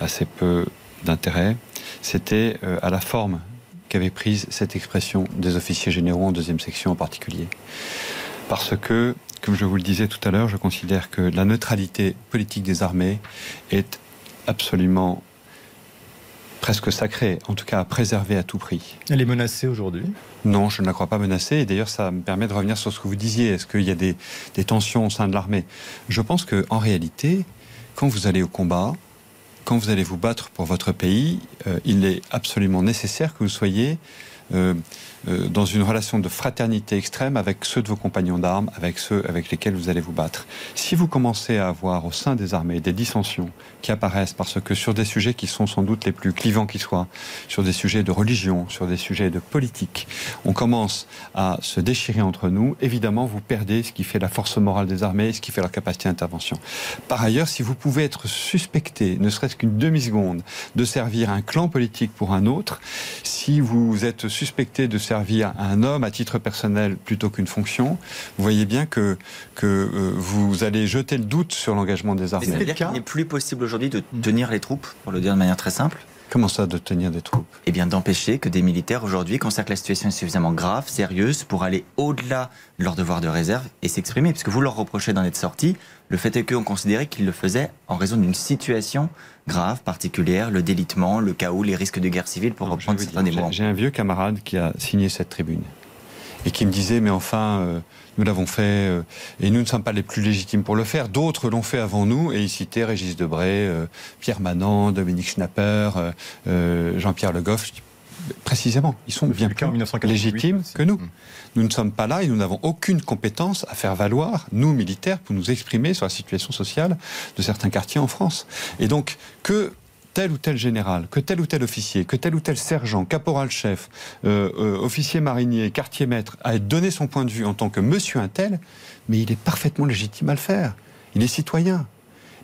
assez peu d'intérêt. C'était euh, à la forme qu'avait prise cette expression des officiers généraux en deuxième section en particulier. Parce que, comme je vous le disais tout à l'heure, je considère que la neutralité politique des armées est absolument presque sacrée, en tout cas à préserver à tout prix. Elle est menacée aujourd'hui? Non, je ne la crois pas menacée. D'ailleurs, ça me permet de revenir sur ce que vous disiez. Est-ce qu'il y a des, tensions au sein de l'armée? Je pense qu'en réalité, quand vous allez au combat, quand vous allez vous battre pour votre pays, euh, il est absolument nécessaire que vous soyez euh, euh, dans une relation de fraternité extrême avec ceux de vos compagnons d'armes, avec ceux avec lesquels vous allez vous battre. Si vous commencez à avoir au sein des armées des dissensions qui apparaissent parce que sur des sujets qui sont sans doute les plus clivants qui soient, sur des sujets de religion, sur des sujets de politique, on commence à se déchirer entre nous, évidemment vous perdez ce qui fait la force morale des armées, ce qui fait leur capacité d'intervention. Par ailleurs, si vous pouvez être suspecté, ne serait-ce qu'une demi-seconde, de servir un clan politique pour un autre, si vous êtes suspecté de servir un homme à titre personnel plutôt qu'une fonction, vous voyez bien que, que euh, vous allez jeter le doute sur l'engagement des armées. C'est-à-dire qu'il n'est plus possible aujourd'hui de tenir les troupes, pour le dire de manière très simple. Comment ça, de tenir des troupes? Eh bien, d'empêcher que des militaires aujourd'hui considèrent que la situation est suffisamment grave, sérieuse, pour aller au-delà de leur devoir de réserve et s'exprimer. Puisque vous leur reprochez d'en être sortis, le fait est qu'on considérait qu'ils le faisaient en raison d'une situation grave, particulière, le délitement, le chaos, les risques de guerre civile, pour reprendre certains des J'ai un vieux camarade qui a signé cette tribune et qui me disait mais enfin euh, nous l'avons fait euh, et nous ne sommes pas les plus légitimes pour le faire. D'autres l'ont fait avant nous et il citait Régis Debray, euh, Pierre Manant, Dominique Schnapper, Jean-Pierre Le Goff. Précisément, ils sont bien plus légitimes que nous. Nous ne sommes pas là et nous n'avons aucune compétence à faire valoir, nous militaires, pour nous exprimer sur la situation sociale de certains quartiers en France. Et donc, que tel ou tel général, que tel ou tel officier, que tel ou tel sergent, caporal-chef, euh, euh, officier marinier, quartier-maître, a donné son point de vue en tant que monsieur un tel, mais il est parfaitement légitime à le faire. Il est citoyen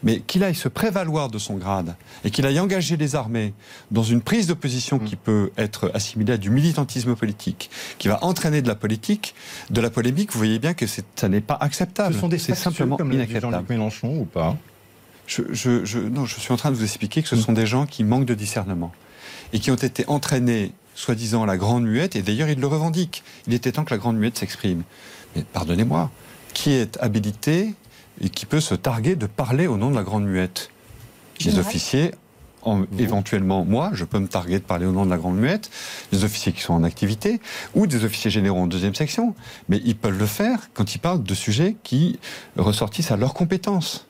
mais qu'il aille se prévaloir de son grade et qu'il aille engager les armées dans une prise de position qui peut être assimilée à du militantisme politique, qui va entraîner de la politique, de la polémique, vous voyez bien que ça n'est pas acceptable. Ce sont des c'est simplement comme inacceptable. Jean-Luc Mélenchon ou pas? Je, je, non, je suis en train de vous expliquer que ce sont des gens qui manquent de discernement et qui ont été entraînés, soi-disant, la grande muette, et d'ailleurs ils le revendiquent. Il était temps que la grande muette s'exprime. Mais pardonnez-moi, qui est habilité et qui peut se targuer de parler au nom de la Grande Muette. Les officiers, éventuellement, moi, je peux me targuer de parler au nom de la Grande Muette, les officiers qui sont en activité, ou des officiers généraux en deuxième section, mais ils peuvent le faire quand ils parlent de sujets qui ressortissent à leurs compétences.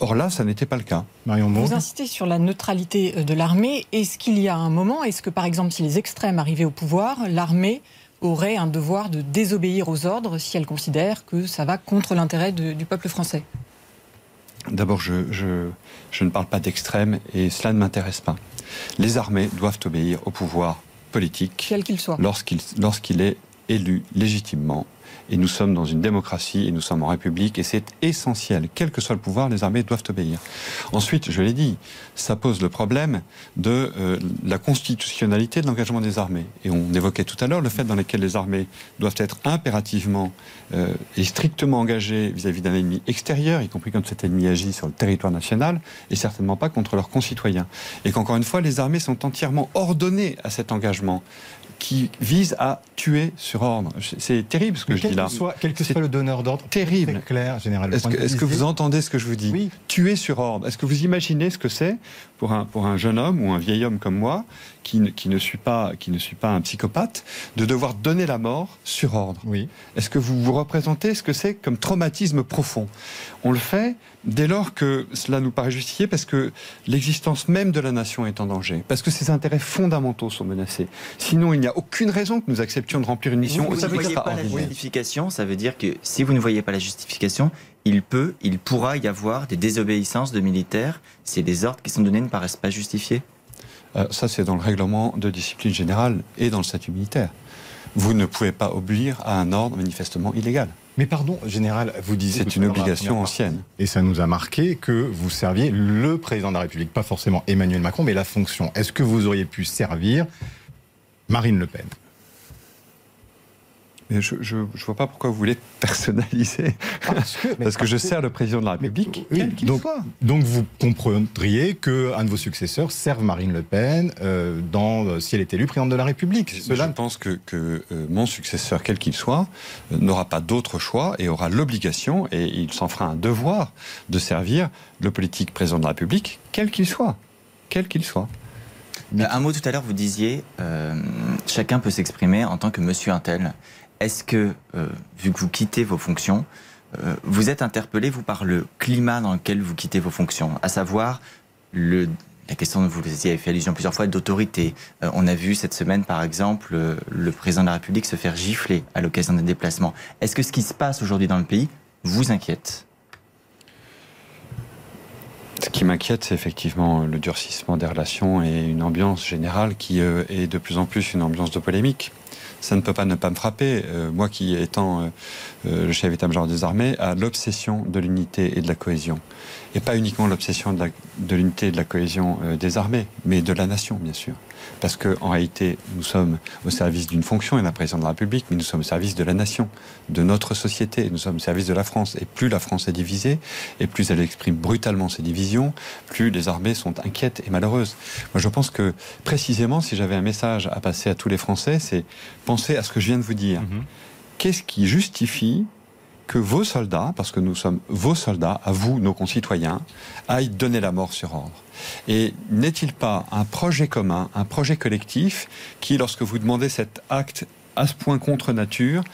Or là, ça n'était pas le cas. Marion Vous insistez sur la neutralité euh, de l'armée. Est-ce qu'il y a un moment, est-ce que par exemple, si les extrêmes arrivaient au pouvoir, l'armée aurait un devoir de désobéir aux ordres si elle considère que ça va contre l'intérêt du peuple français D'abord, je, je, ne parle pas d'extrême et cela ne m'intéresse pas. Les armées doivent obéir au pouvoir politique, quel qu'il soit, lorsqu'il est élu légitimement et nous sommes dans une démocratie et nous sommes en République et c'est essentiel. Quel que soit le pouvoir, les armées doivent obéir. Ensuite, je l'ai dit, ça pose le problème de euh, la constitutionnalité de l'engagement des armées. Et on évoquait tout à l'heure le fait dans lequel les armées doivent être impérativement euh, et strictement engagées vis-à-vis d'un ennemi extérieur, y compris quand cet ennemi agit sur le territoire national, et certainement pas contre leurs concitoyens. Et qu'encore une fois, les armées sont entièrement ordonnées à cet engagement qui vise à tuer sur ordre. C'est terrible ce que je dis là. Soit, quel que soit le donneur d'ordre, terrible. clair, général. Est-ce que, que, vous entendez ce que je vous dis oui. Tuer sur ordre. Est-ce que vous imaginez ce que c'est pour un, pour un jeune homme ou un vieil homme comme moi qui ne, qui ne, suis, pas, qui ne suis pas un psychopathe, de devoir donner la mort sur ordre. Oui. Est-ce que vous vous représentez ce que c'est comme traumatisme profond? On le fait dès lors que cela nous paraît justifié parce que l'existence même de la nation est en danger, parce que ses intérêts fondamentaux sont menacés. Sinon, il n'y a aucune raison que nous acceptions de remplir une mission vous, aussi vous ne voyez pas la justification, ça veut dire que si vous ne voyez pas la justification, il peut, il pourra y avoir des désobéissances de militaires si les ordres qui sont donnés ne paraissent pas justifiés euh, Ça, c'est dans le règlement de discipline générale et dans le statut militaire. Vous ne pouvez pas obéir à un ordre manifestement illégal. Mais pardon, général, vous disiez. C'est une obligation ancienne. Et ça nous a marqué que vous serviez le président de la République, pas forcément Emmanuel Macron, mais la fonction. Est-ce que vous auriez pu servir Marine Le Pen? Je ne vois pas pourquoi vous voulez personnaliser. Parce que, parce que je sers le président de la République, oui, donc, soit. Donc vous comprendriez qu'un de vos successeurs serve Marine Le Pen euh, dans, si elle est élue présidente de la République. Cela... Je pense que, que euh, mon successeur, quel qu'il soit, euh, n'aura pas d'autre choix et aura l'obligation, et il s'en fera un devoir, de servir le politique président de la République, quel qu'il soit. Quel qu'il soit. Un mot tout à l'heure, vous disiez, chacun peut s'exprimer en tant que monsieur Intel. Est-ce que, euh, vu que vous quittez vos fonctions, euh, vous êtes interpellé, vous, par le climat dans lequel vous quittez vos fonctions, à savoir la question, vous avez fait allusion plusieurs fois, d'autorité. Euh, on a vu cette semaine, par exemple, le président de la République se faire gifler à l'occasion des déplacements. Est-ce que ce qui se passe aujourd'hui dans le pays vous inquiète? Ce qui m'inquiète, c'est effectivement le durcissement des relations et une ambiance générale qui est de plus en plus une ambiance de polémique ça ne peut pas ne pas me frapper. Euh, moi qui, étant euh, euh, le chef d'état-major des armées, a l'obsession de l'unité et de la cohésion. Et pas uniquement l'obsession de l'unité et de la cohésion des armées, mais de la nation, bien sûr parce qu'en réalité, nous sommes au service d'une fonction, et la présidente de la République, mais nous sommes au service de la nation, de notre société, nous sommes au service de la France. Et plus la France est divisée, et plus elle exprime brutalement ses divisions, plus les armées sont inquiètes et malheureuses. Moi, je pense que, précisément, si j'avais un message à passer à tous les Français, c'est penser à ce que je viens de vous dire. Mm-hmm. Qu'est-ce qui justifie que vos soldats, parce que nous sommes vos soldats, à vous, nos concitoyens, aillent donner la mort sur ordre et n'est-il pas un projet commun, un projet collectif qui, lorsque vous demandez cet acte à ce point contre nature,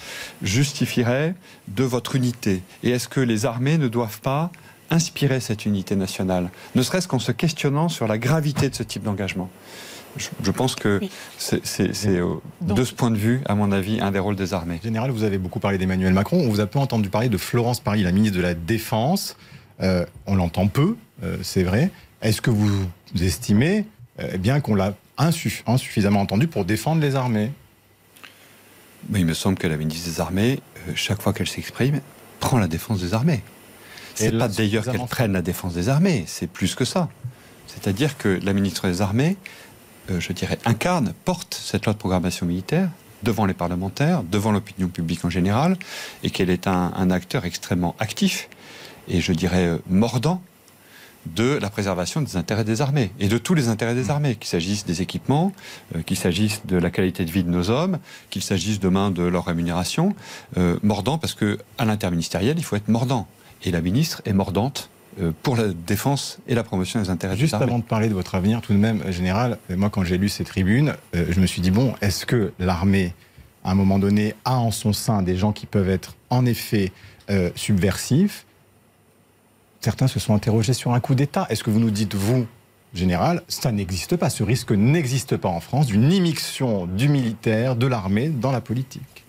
justifierait de votre unité? Et est-ce que les armées ne doivent pas inspirer cette unité nationale, ne serait-ce qu'en se questionnant sur la gravité de ce type d'engagement? Je, pense que c'est de ce point de vue, à mon avis, un des rôles des armées. Général, vous avez beaucoup parlé d'Emmanuel Macron. On vous a peu entendu parler de Florence Paris, la ministre de la Défense. Euh, on l'entend peu, euh, c'est vrai. Est-ce que vous estimez euh, eh bien qu'on l'a insuffisamment entendu pour défendre les armées? Il me semble que la ministre des Armées, euh, chaque fois qu'elle s'exprime, prend la défense des armées. C'est pas d'ailleurs qu'elle prenne la défense des armées, c'est plus que ça. C'est-à-dire que la ministre des Armées, euh, je dirais, incarne, porte cette loi de programmation militaire devant les parlementaires, devant l'opinion publique en général, et qu'elle est un, acteur extrêmement actif et je dirais mordant de la préservation des intérêts des armées et de tous les intérêts des armées, qu'il s'agisse des équipements, euh, qu'il s'agisse de la qualité de vie de nos hommes, qu'il s'agisse demain de leur rémunération, euh, mordant parce que à l'interministériel il faut être mordant. Et la ministre est mordante euh, pour la défense et la promotion des intérêts Juste avant de parler de votre avenir, tout de même, général, moi quand j'ai lu ces tribunes, je me suis dit bon, est-ce que l'armée, à un moment donné, a en son sein des gens qui peuvent être en effet subversifs? Certains se sont interrogés sur un coup d'État. Est-ce que vous nous dites, vous, général, ça n'existe pas, ce risque n'existe pas en France d'une immixtion du militaire, de l'armée dans la politique?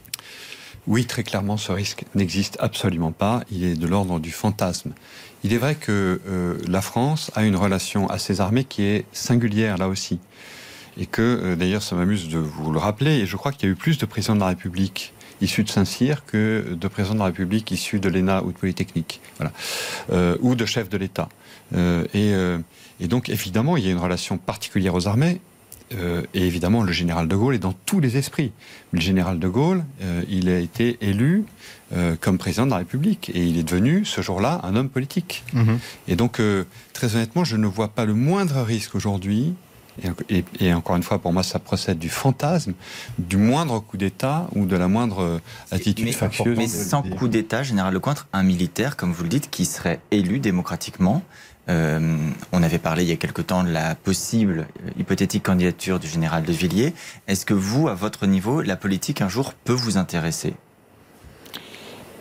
Oui, très clairement, ce risque n'existe absolument pas. Il est de l'ordre du fantasme. Il est vrai que euh, la France a une relation à ses armées qui est singulière là aussi. Et que, euh, d'ailleurs, ça m'amuse de vous le rappeler, et je crois qu'il y a eu plus de présidents de la République issus de Saint-Cyr que de présidents de la République issus de l'ENA ou de Polytechnique, voilà. Euh, ou de chefs de l'État. Et, donc, évidemment, il y a une relation particulière aux armées. Et évidemment, le général de Gaulle est dans tous les esprits. Le général de Gaulle, il a été élu comme président de la République et il est devenu ce jour-là un homme politique. Mmh. Et donc, très honnêtement, je ne vois pas le moindre risque aujourd'hui et, encore une fois, pour moi, ça procède du fantasme, du moindre coup d'État ou de la moindre attitude mais, factieuse. Mais sans coup d'État, Général Lecointre, un militaire, comme vous le dites, qui serait élu démocratiquement, euh, on avait parlé il y a quelque temps de la possible euh, hypothétique candidature du général de Villiers. Est-ce que vous, à votre niveau, la politique un jour peut vous intéresser?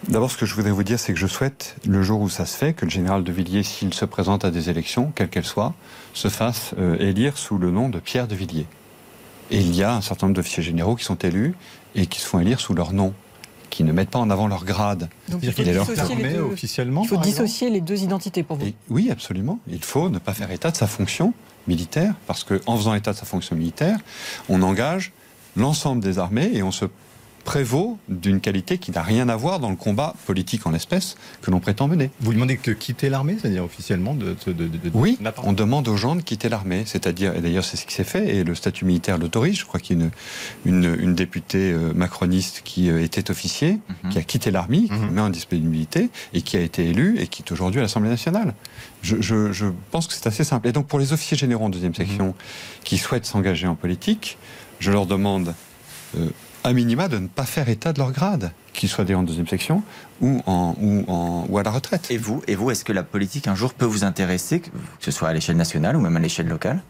D'abord, ce que je voudrais vous dire, c'est que je souhaite, le jour où ça se fait, que le général de Villiers, s'il se présente à des élections, quelles qu'elles soient, se fasse euh, élire sous le nom de Pierre de Villiers. Et il y a un certain nombre d'officiers généraux qui sont élus et qui se font élire sous leur nom qui ne mettent pas en avant leur grade. Donc il faut dissocier, les deux, officiellement, il faut dissocier les deux identités pour vous. oui, absolument. Il faut ne pas faire état de sa fonction militaire, parce qu'en faisant état de sa fonction militaire, on engage l'ensemble des armées et on se prévaut d'une qualité qui n'a rien à voir dans le combat politique en l'espèce que l'on prétend mener. Vous demandez que quitter l'armée, c'est-à-dire officiellement de, de, Oui, on demande aux gens de quitter l'armée, c'est-à-dire, et d'ailleurs c'est ce qui s'est fait, et le statut militaire l'autorise, je crois qu'il y a une, une, députée euh, macroniste qui euh, était officier, mhm. qui a quitté l'armée, qui mhm. met en disponibilité, et qui a été élue, et qui est aujourd'hui à l'Assemblée nationale. Je, je, pense que c'est assez simple. Et donc pour les officiers généraux en deuxième section mhm. qui souhaitent s'engager en politique, je leur demande... Euh, à minima de ne pas faire état de leur grade, qu'ils soient en deuxième section ou, en, ou, en, ou à la retraite. Et vous, et vous est-ce que la politique un jour peut vous intéresser, que ce soit à l'échelle nationale ou même à l'échelle locale?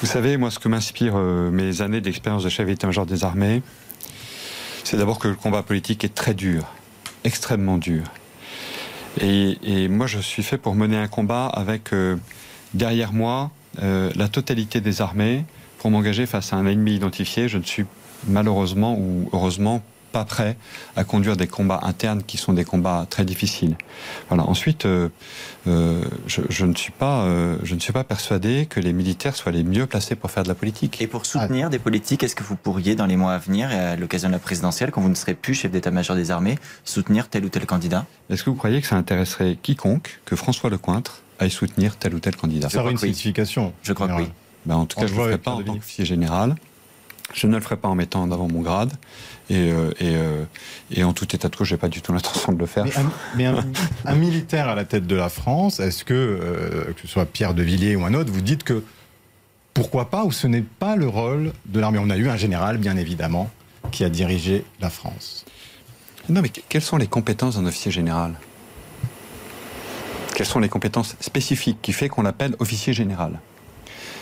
Vous savez, moi, ce que m'inspire euh, mes années d'expérience de chef d'état-major des armées, c'est d'abord que le combat politique est très dur, extrêmement dur. Et, moi, je suis fait pour mener un combat avec euh, derrière moi euh, la totalité des armées pour m'engager face à un ennemi identifié. Je ne suis malheureusement ou heureusement pas prêt à conduire des combats internes qui sont des combats très difficiles. Voilà. Ensuite, euh, euh, je, ne suis pas, euh, je ne suis pas persuadé que les militaires soient les mieux placés pour faire de la politique. Et pour soutenir des politiques, est-ce que vous pourriez, dans les mois à venir et à l'occasion de la présidentielle, quand vous ne serez plus chef d'état-major des armées, soutenir tel ou tel candidat? Est-ce que vous croyez que ça intéresserait quiconque que François Lecointre aille soutenir tel ou tel candidat? Ça aurait une signification. Je crois que oui. Ben, en tout cas, je ne le ferai pas en tant qu'officier général. Je ne le ferai pas en mettant en avant mon grade. Et, euh, euh, et, en tout état de cause, je n'ai pas du tout l'intention de le faire. Mais, un, militaire à la tête de la France, est-ce que, euh, que ce soit Pierre de Villiers ou un autre, vous dites que pourquoi pas, ou ce n'est pas le rôle de l'armée? On a eu un général, bien évidemment, qui a dirigé la France. Non, mais quelles sont les compétences d'un officier général? Quelles sont les compétences spécifiques qui fait qu'on l'appelle officier général?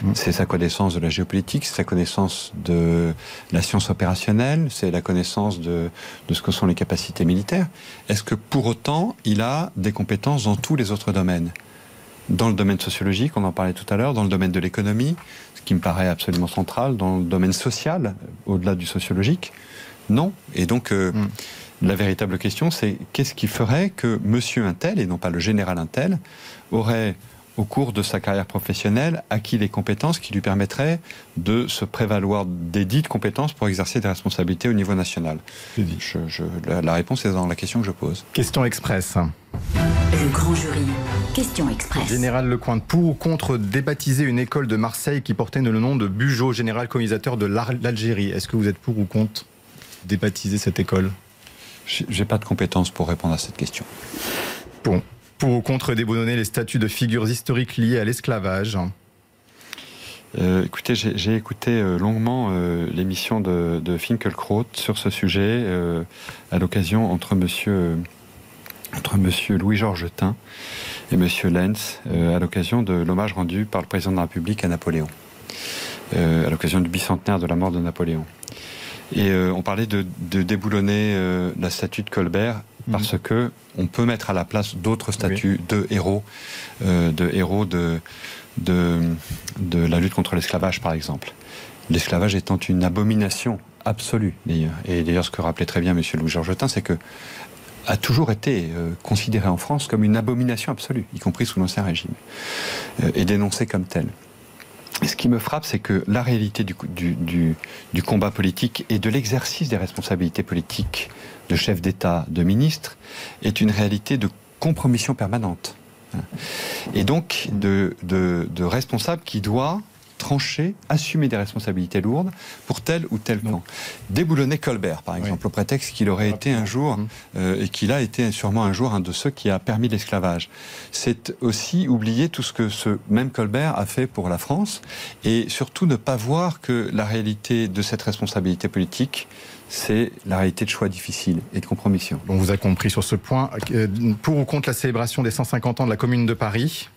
Mm. C'est sa connaissance de la géopolitique, c'est sa connaissance de la science opérationnelle, c'est la connaissance de, de ce que sont les capacités militaires. Est-ce que pour autant, il a des compétences dans tous les autres domaines? Dans le domaine sociologique, on en parlait tout à l'heure, dans le domaine de l'économie, ce qui me paraît absolument central, dans le domaine social, au-delà du sociologique, non? Et donc, euh, mm. la véritable question, c'est qu'est-ce qui ferait que monsieur un tel, et non pas le général un tel, aurait au cours de sa carrière professionnelle, acquis les compétences qui lui permettraient de se prévaloir des dites compétences pour exercer des responsabilités au niveau national je, la, réponse est dans la question que je pose. Question express. Le grand jury. Question express. Général Lecointe, pour ou contre débaptiser une école de Marseille qui portait le nom de Bugeaud, général colonisateur de l'Algérie Est-ce que vous êtes pour ou contre débaptiser cette école? J'ai pas de compétences pour répondre à cette question. Bon, pour ou contre déboulonner les statuts de figures historiques liées à l'esclavage euh, écoutez, j'ai écouté euh, longuement euh, l'émission de, de, Finkelkraut sur ce sujet à l'occasion entre monsieur, entre monsieur Louis-Georges Tin et monsieur Lenz à l'occasion de l'hommage rendu par le président de la République à Napoléon, à l'occasion du bicentenaire de la mort de Napoléon. Et on parlait de, de déboulonner la statue de Colbert parce que on peut mettre à la place d'autres statuts de héros, euh, de héros de, de, de la lutte contre l'esclavage, par exemple. L'esclavage étant une abomination absolue, d'ailleurs. Et d'ailleurs, ce que rappelait très bien M. Louis-Georges c'est que a toujours été euh, considéré en France comme une abomination absolue, y compris sous l'Ancien Régime, euh, et dénoncé comme tel. Et ce qui me frappe, c'est que la réalité du, du, du combat politique et de l'exercice des responsabilités politiques de chef d'État, de ministre, est une réalité de compromission permanente. Et donc de, de, responsable qui doit trancher, assumer des responsabilités lourdes pour tel ou tel camp. Déboulonner Colbert, par exemple, au prétexte qu'il aurait été un jour, mmh. euh, et qu'il a été sûrement un jour un de ceux qui a permis l'esclavage. C'est aussi oublier tout ce que ce même Colbert a fait pour la France, et surtout ne pas voir que la réalité de cette responsabilité politique, c'est la réalité de choix difficiles et de compromission. On vous a compris sur ce point. Euh, pour ou contre la célébration des 150 ans de la Commune de Paris?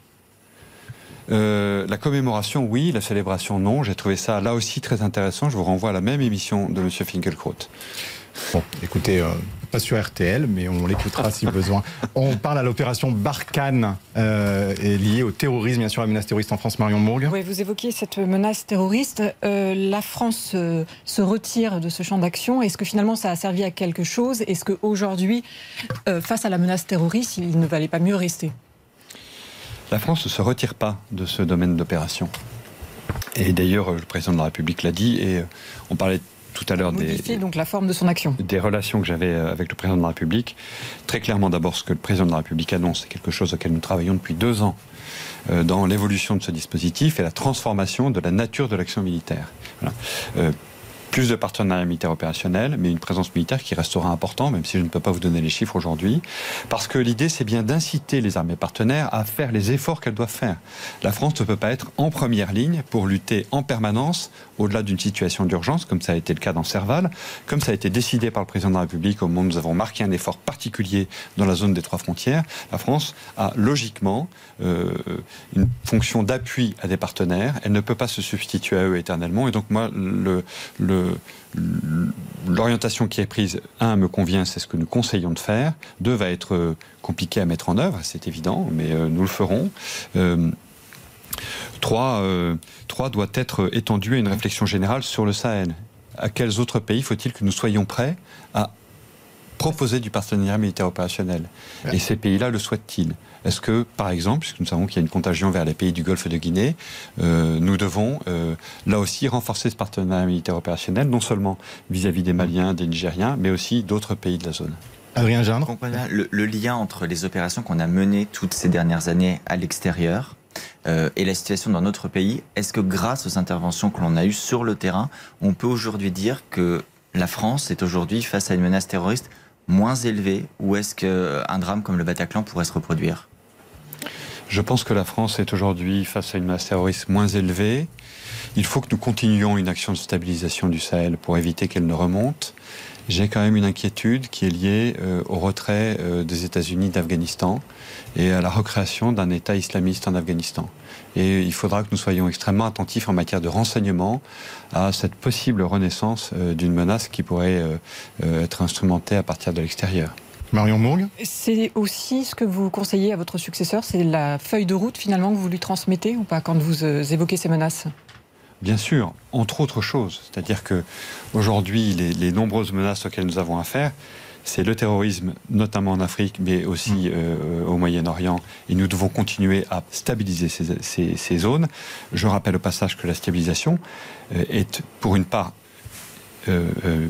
Euh, la commémoration, oui. La célébration, non. J'ai trouvé ça là aussi très intéressant. Je vous renvoie à la même émission de M. Finkelkraut. Bon, écoutez, euh, pas sur RTL, mais on l'écoutera si besoin. On parle à l'opération Barkhane, euh, liée au terrorisme, bien sûr, la menace terroriste en France, Marion Mourgue. Oui, vous évoquiez cette menace terroriste. Euh, la France se retire de ce champ d'action. Est-ce que finalement ça a servi à quelque chose? Est-ce qu'aujourd'hui, face à la menace terroriste, il ne valait pas mieux rester? La France ne se retire pas de ce domaine d'opération. Et d'ailleurs, le président de la République l'a dit, et on parlait tout à l'heure des, donc la forme de son action. des relations que j'avais euh, avec le président de la République. Très clairement, d'abord, ce que le président de la République annonce, c'est quelque chose auquel nous travaillons depuis deux ans euh, dans l'évolution de ce dispositif et la transformation de la nature de l'action militaire. Voilà. Euh, plus de partenariats militaires opérationnels, mais une présence militaire qui restera importante, même si je ne peux pas vous donner les chiffres aujourd'hui, parce que l'idée c'est bien d'inciter les armées partenaires à faire les efforts qu'elles doivent faire. La France ne peut pas être en première ligne pour lutter en permanence au-delà d'une situation d'urgence, comme ça a été le cas dans Serval, comme ça a été décidé par le président de la République au moment où nous avons marqué un effort particulier dans la zone des trois frontières. La France a logiquement euh, une fonction d'appui à des partenaires. Elle ne peut pas se substituer à eux éternellement. Et donc moi, le, le l'orientation qui est prise, un, me convient, c'est ce que nous conseillons de faire. Deux, va être euh, compliqué à mettre en œuvre, c'est évident, mais euh, nous le ferons. Euh, trois, trois, doit être étendu à une réflexion générale sur le Sahel. À quels autres pays faut-il que nous soyons prêts à proposer du partenariat militaire opérationnel? Et ces pays-là le souhaitent-ils? Est-ce que, par exemple, puisque nous savons qu'il y a une contagion vers les pays du Golfe de Guinée, euh, nous devons euh, là aussi renforcer ce partenariat militaire opérationnel, non seulement vis-à-vis des Maliens, des Nigériens, mais aussi d'autres pays de la zone. Adrien Gindre le, le, lien entre les opérations qu'on a menées toutes ces dernières années à l'extérieur euh, et la situation dans notre pays, est-ce que grâce aux interventions que l'on a eues sur le terrain, on peut aujourd'hui dire que la France est aujourd'hui face à une menace terroriste moins élevée ou est-ce qu'un drame comme le Bataclan pourrait se reproduire? Je pense que la France est aujourd'hui face à une masse terroriste moins élevée. Il faut que nous continuions une action de stabilisation du Sahel pour éviter qu'elle ne remonte. J'ai quand même une inquiétude qui est liée euh, au retrait euh, des États-Unis d'Afghanistan et à la recréation d'un État islamiste en Afghanistan. Et il faudra que nous soyons extrêmement attentifs en matière de renseignement à cette possible renaissance euh, d'une menace qui pourrait être instrumentée à partir de l'extérieur. Marion Mourgue C'est aussi ce que vous conseillez à votre successeur, c'est la feuille de route finalement que vous lui transmettez ou pas quand vous euh, évoquez ces menaces? Bien sûr, entre autres choses. C'est-à-dire que aujourd'hui, les, nombreuses menaces auxquelles nous avons affaire, c'est le terrorisme, notamment en Afrique, mais aussi mm. euh, au Moyen-Orient. Et nous devons continuer à stabiliser ces, zones. Je rappelle au passage que la stabilisation euh, est, pour une part,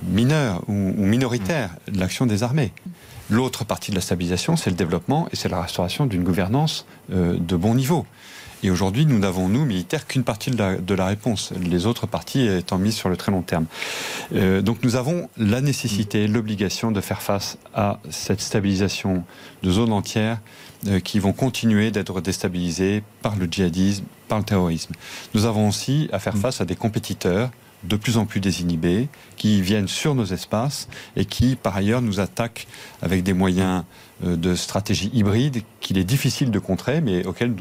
mineure ou, minoritaire de l'action des armées. L'autre partie de la stabilisation, c'est le développement et c'est la restauration d'une gouvernance euh, de bon niveau. Et aujourd'hui, nous n'avons, nous, militaires, qu'une partie de la, réponse, les autres parties étant mises sur le très long terme. Euh, donc nous avons la nécessité, l'obligation de faire face à cette stabilisation de zones entières euh, qui vont continuer d'être déstabilisées par le djihadisme, par le terrorisme. Nous avons aussi à faire face à des compétiteurs de plus en plus désinhibés, qui viennent sur nos espaces et qui, par ailleurs, nous attaquent avec des moyens euh, de stratégie hybride qu'il est difficile de contrer, mais auxquels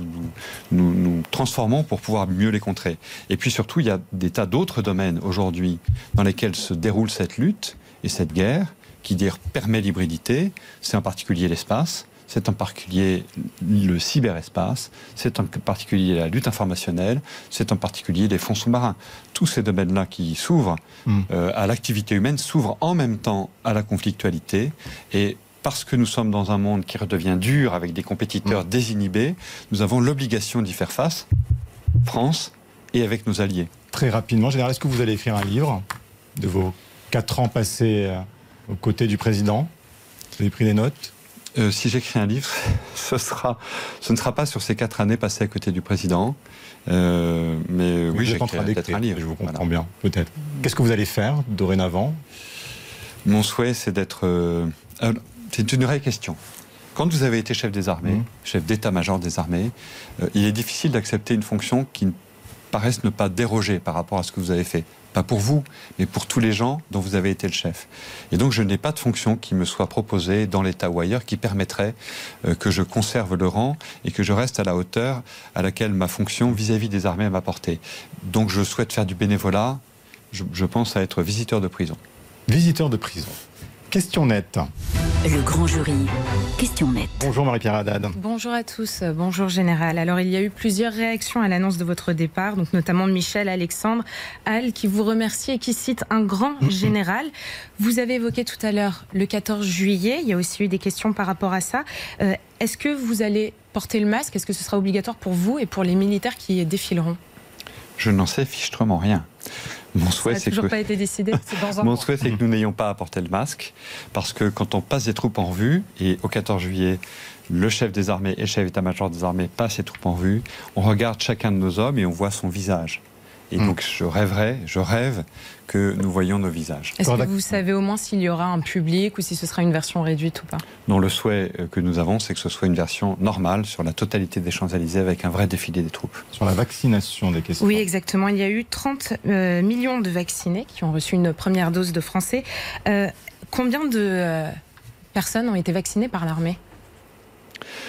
nous, nous, transformons pour pouvoir mieux les contrer. Et puis surtout, il y a des tas d'autres domaines aujourd'hui dans lesquels se déroule cette lutte et cette guerre qui permet l'hybridité, c'est en particulier l'espace, c'est en particulier le cyberespace, c'est en particulier la lutte informationnelle, c'est en particulier les fonds sous-marins. Tous ces domaines-là qui s'ouvrent hmm. euh, à l'activité humaine s'ouvrent en même temps à la conflictualité et parce que nous sommes dans un monde qui redevient dur avec des compétiteurs hmm. désinhibés, nous avons l'obligation d'y faire face, France et avec nos alliés. Très rapidement, Général, est-ce que vous allez écrire un livre de vos quatre ans passés euh, aux côtés du président? Vous avez pris des notes? Euh, si j'écris un livre, ce, sera, ce ne sera pas sur ces quatre années passées à côté du président. Euh, mais oui, j'écrirai peut-être un livre. Je vous comprends bien, peut-être. Qu'est-ce que vous allez faire dorénavant? Mon souhait, c'est d'être. Euh, c'est une vraie question. Quand vous avez été chef des armées, mmh. chef d'état-major des armées, il est difficile d'accepter une fonction qui paraisse ne pas déroger par rapport à ce que vous avez fait pas pour vous, mais pour tous les gens dont vous avez été le chef. Et donc je n'ai pas de fonction qui me soit proposée dans l'État ou ailleurs qui permettrait euh, que je conserve le rang et que je reste à la hauteur à laquelle ma fonction vis-à-vis des armées m'a porté. Donc je souhaite faire du bénévolat, je pense à être visiteur de prison. Visiteur de prison. Question nette. Le grand jury. Question nette. Bonjour Marie-Pierre Haddad. Bonjour à tous. Bonjour Général. Alors il y a eu plusieurs réactions à l'annonce de votre départ, donc notamment Michel Alexandre Al qui vous remercie et qui cite un grand général. Vous avez évoqué tout à l'heure le 14 juillet. Il y a aussi eu des questions par rapport à ça. Euh, est-ce que vous allez porter le masque? Est-ce que ce sera obligatoire pour vous et pour les militaires qui défileront? Je n'en sais fichtrement rien. Mon souhait, c'est que... pas été décidé. Mon souhait, c'est que nous n'ayons pas à porter le masque, parce que quand on passe des troupes en revue, et au 14 juillet, le chef des armées et le chef d'état-major des armées passent ses troupes en revue, on regarde chacun de nos hommes et on voit son visage. Et hmm. donc je rêverais, je rêve que nous voyions nos visages. Est-ce que vous savez au moins s'il y aura un public ou si ce sera une version réduite ou pas? Non, le souhait euh, que nous avons, c'est que ce soit une version normale sur la totalité des Champs-Élysées avec un vrai défilé des troupes. Sur la vaccination des questions. Oui, exactement. Il y a eu 30 euh, millions de vaccinés qui ont reçu une première dose de français. Euh, combien de personnes ont été vaccinées par l'armée?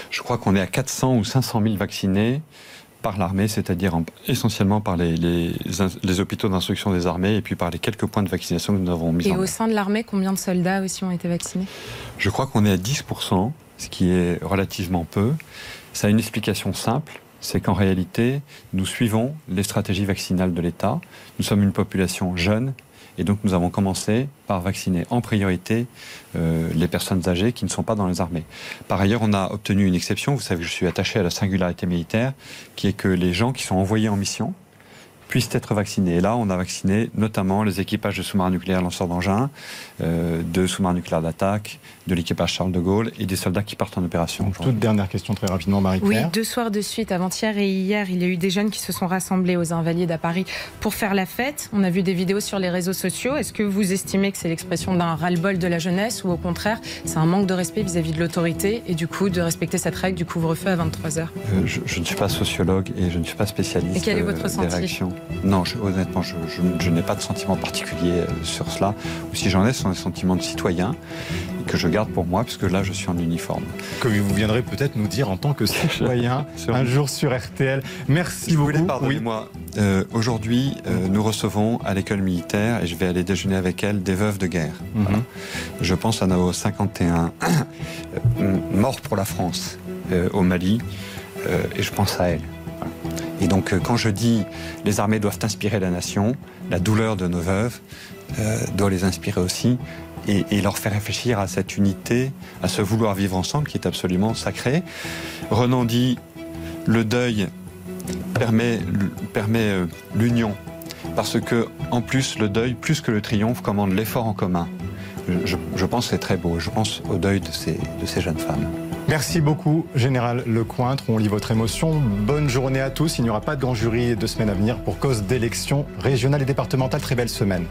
Je crois qu'on est à 400 ou 500 000 vaccinés par l'armée, c'est-à-dire essentiellement par les, les, hôpitaux d'instruction des armées et puis par les quelques points de vaccination que nous avons mis en place. Et au sein de l'armée, combien de soldats aussi ont été vaccinés? Je crois qu'on est à 10%, ce qui est relativement peu. Ça a une explication simple, c'est qu'en réalité, nous suivons les stratégies vaccinales de l'État. Nous sommes une population jeune et donc nous avons commencé par vacciner en priorité euh, les personnes âgées qui ne sont pas dans les armées. Par ailleurs, on a obtenu une exception. Vous savez que je suis attaché à la singularité militaire, qui est que les gens qui sont envoyés en mission, puissent être vaccinés. Et là, on a vacciné notamment les équipages de sous-marins nucléaires lanceurs d'engins, euh, de sous-marins nucléaires d'attaque, de l'équipage Charles de Gaulle et des soldats qui partent en opération. toute dernière question très rapidement, Marie-Pierre. Oui, deux soirs de suite, avant-hier et hier, il y a eu des jeunes qui se sont rassemblés aux Invalides à Paris pour faire la fête. On a vu des vidéos sur les réseaux sociaux. Est-ce que vous estimez que c'est l'expression d'un ras-le-bol de la jeunesse ou au contraire, c'est un manque de respect vis-à-vis de l'autorité et du coup de respecter cette règle du couvre-feu à 23h euh, je, ne suis pas sociologue et je ne suis pas spécialiste. Et quel est votre euh, ressenti Non, honnêtement, je, n'ai pas de sentiment particulier euh, sur cela. Ou si j'en ai, ce sont des sentiments de citoyen que je garde pour moi, puisque là, je suis en uniforme. Que vous viendrez peut-être nous dire en tant que citoyen un jour sur RTL. Merci si beaucoup. Vous voulez, pardonnez-moi. Euh, aujourd'hui, euh, nous recevons à l'école militaire, et je vais aller déjeuner avec elle, des veuves de guerre. Mhm. Je pense à nos 51 morts pour la France au Mali, et je pense à elle. Et donc, quand je dis les armées doivent inspirer la nation, la douleur de nos veuves doit les inspirer aussi et, leur faire réfléchir à cette unité, à ce vouloir vivre ensemble qui est absolument sacré. Renan dit le deuil permet, euh, l'union parce que en plus le deuil, plus que le triomphe, commande l'effort en commun. Je, pense que c'est très beau. Je pense au deuil de ces jeunes femmes. Merci beaucoup, Général Lecointre. On lit votre émotion. Bonne journée à tous. Il n'y aura pas de grand jury de semaine à venir pour cause d'élections régionales et départementales. Très belle semaine.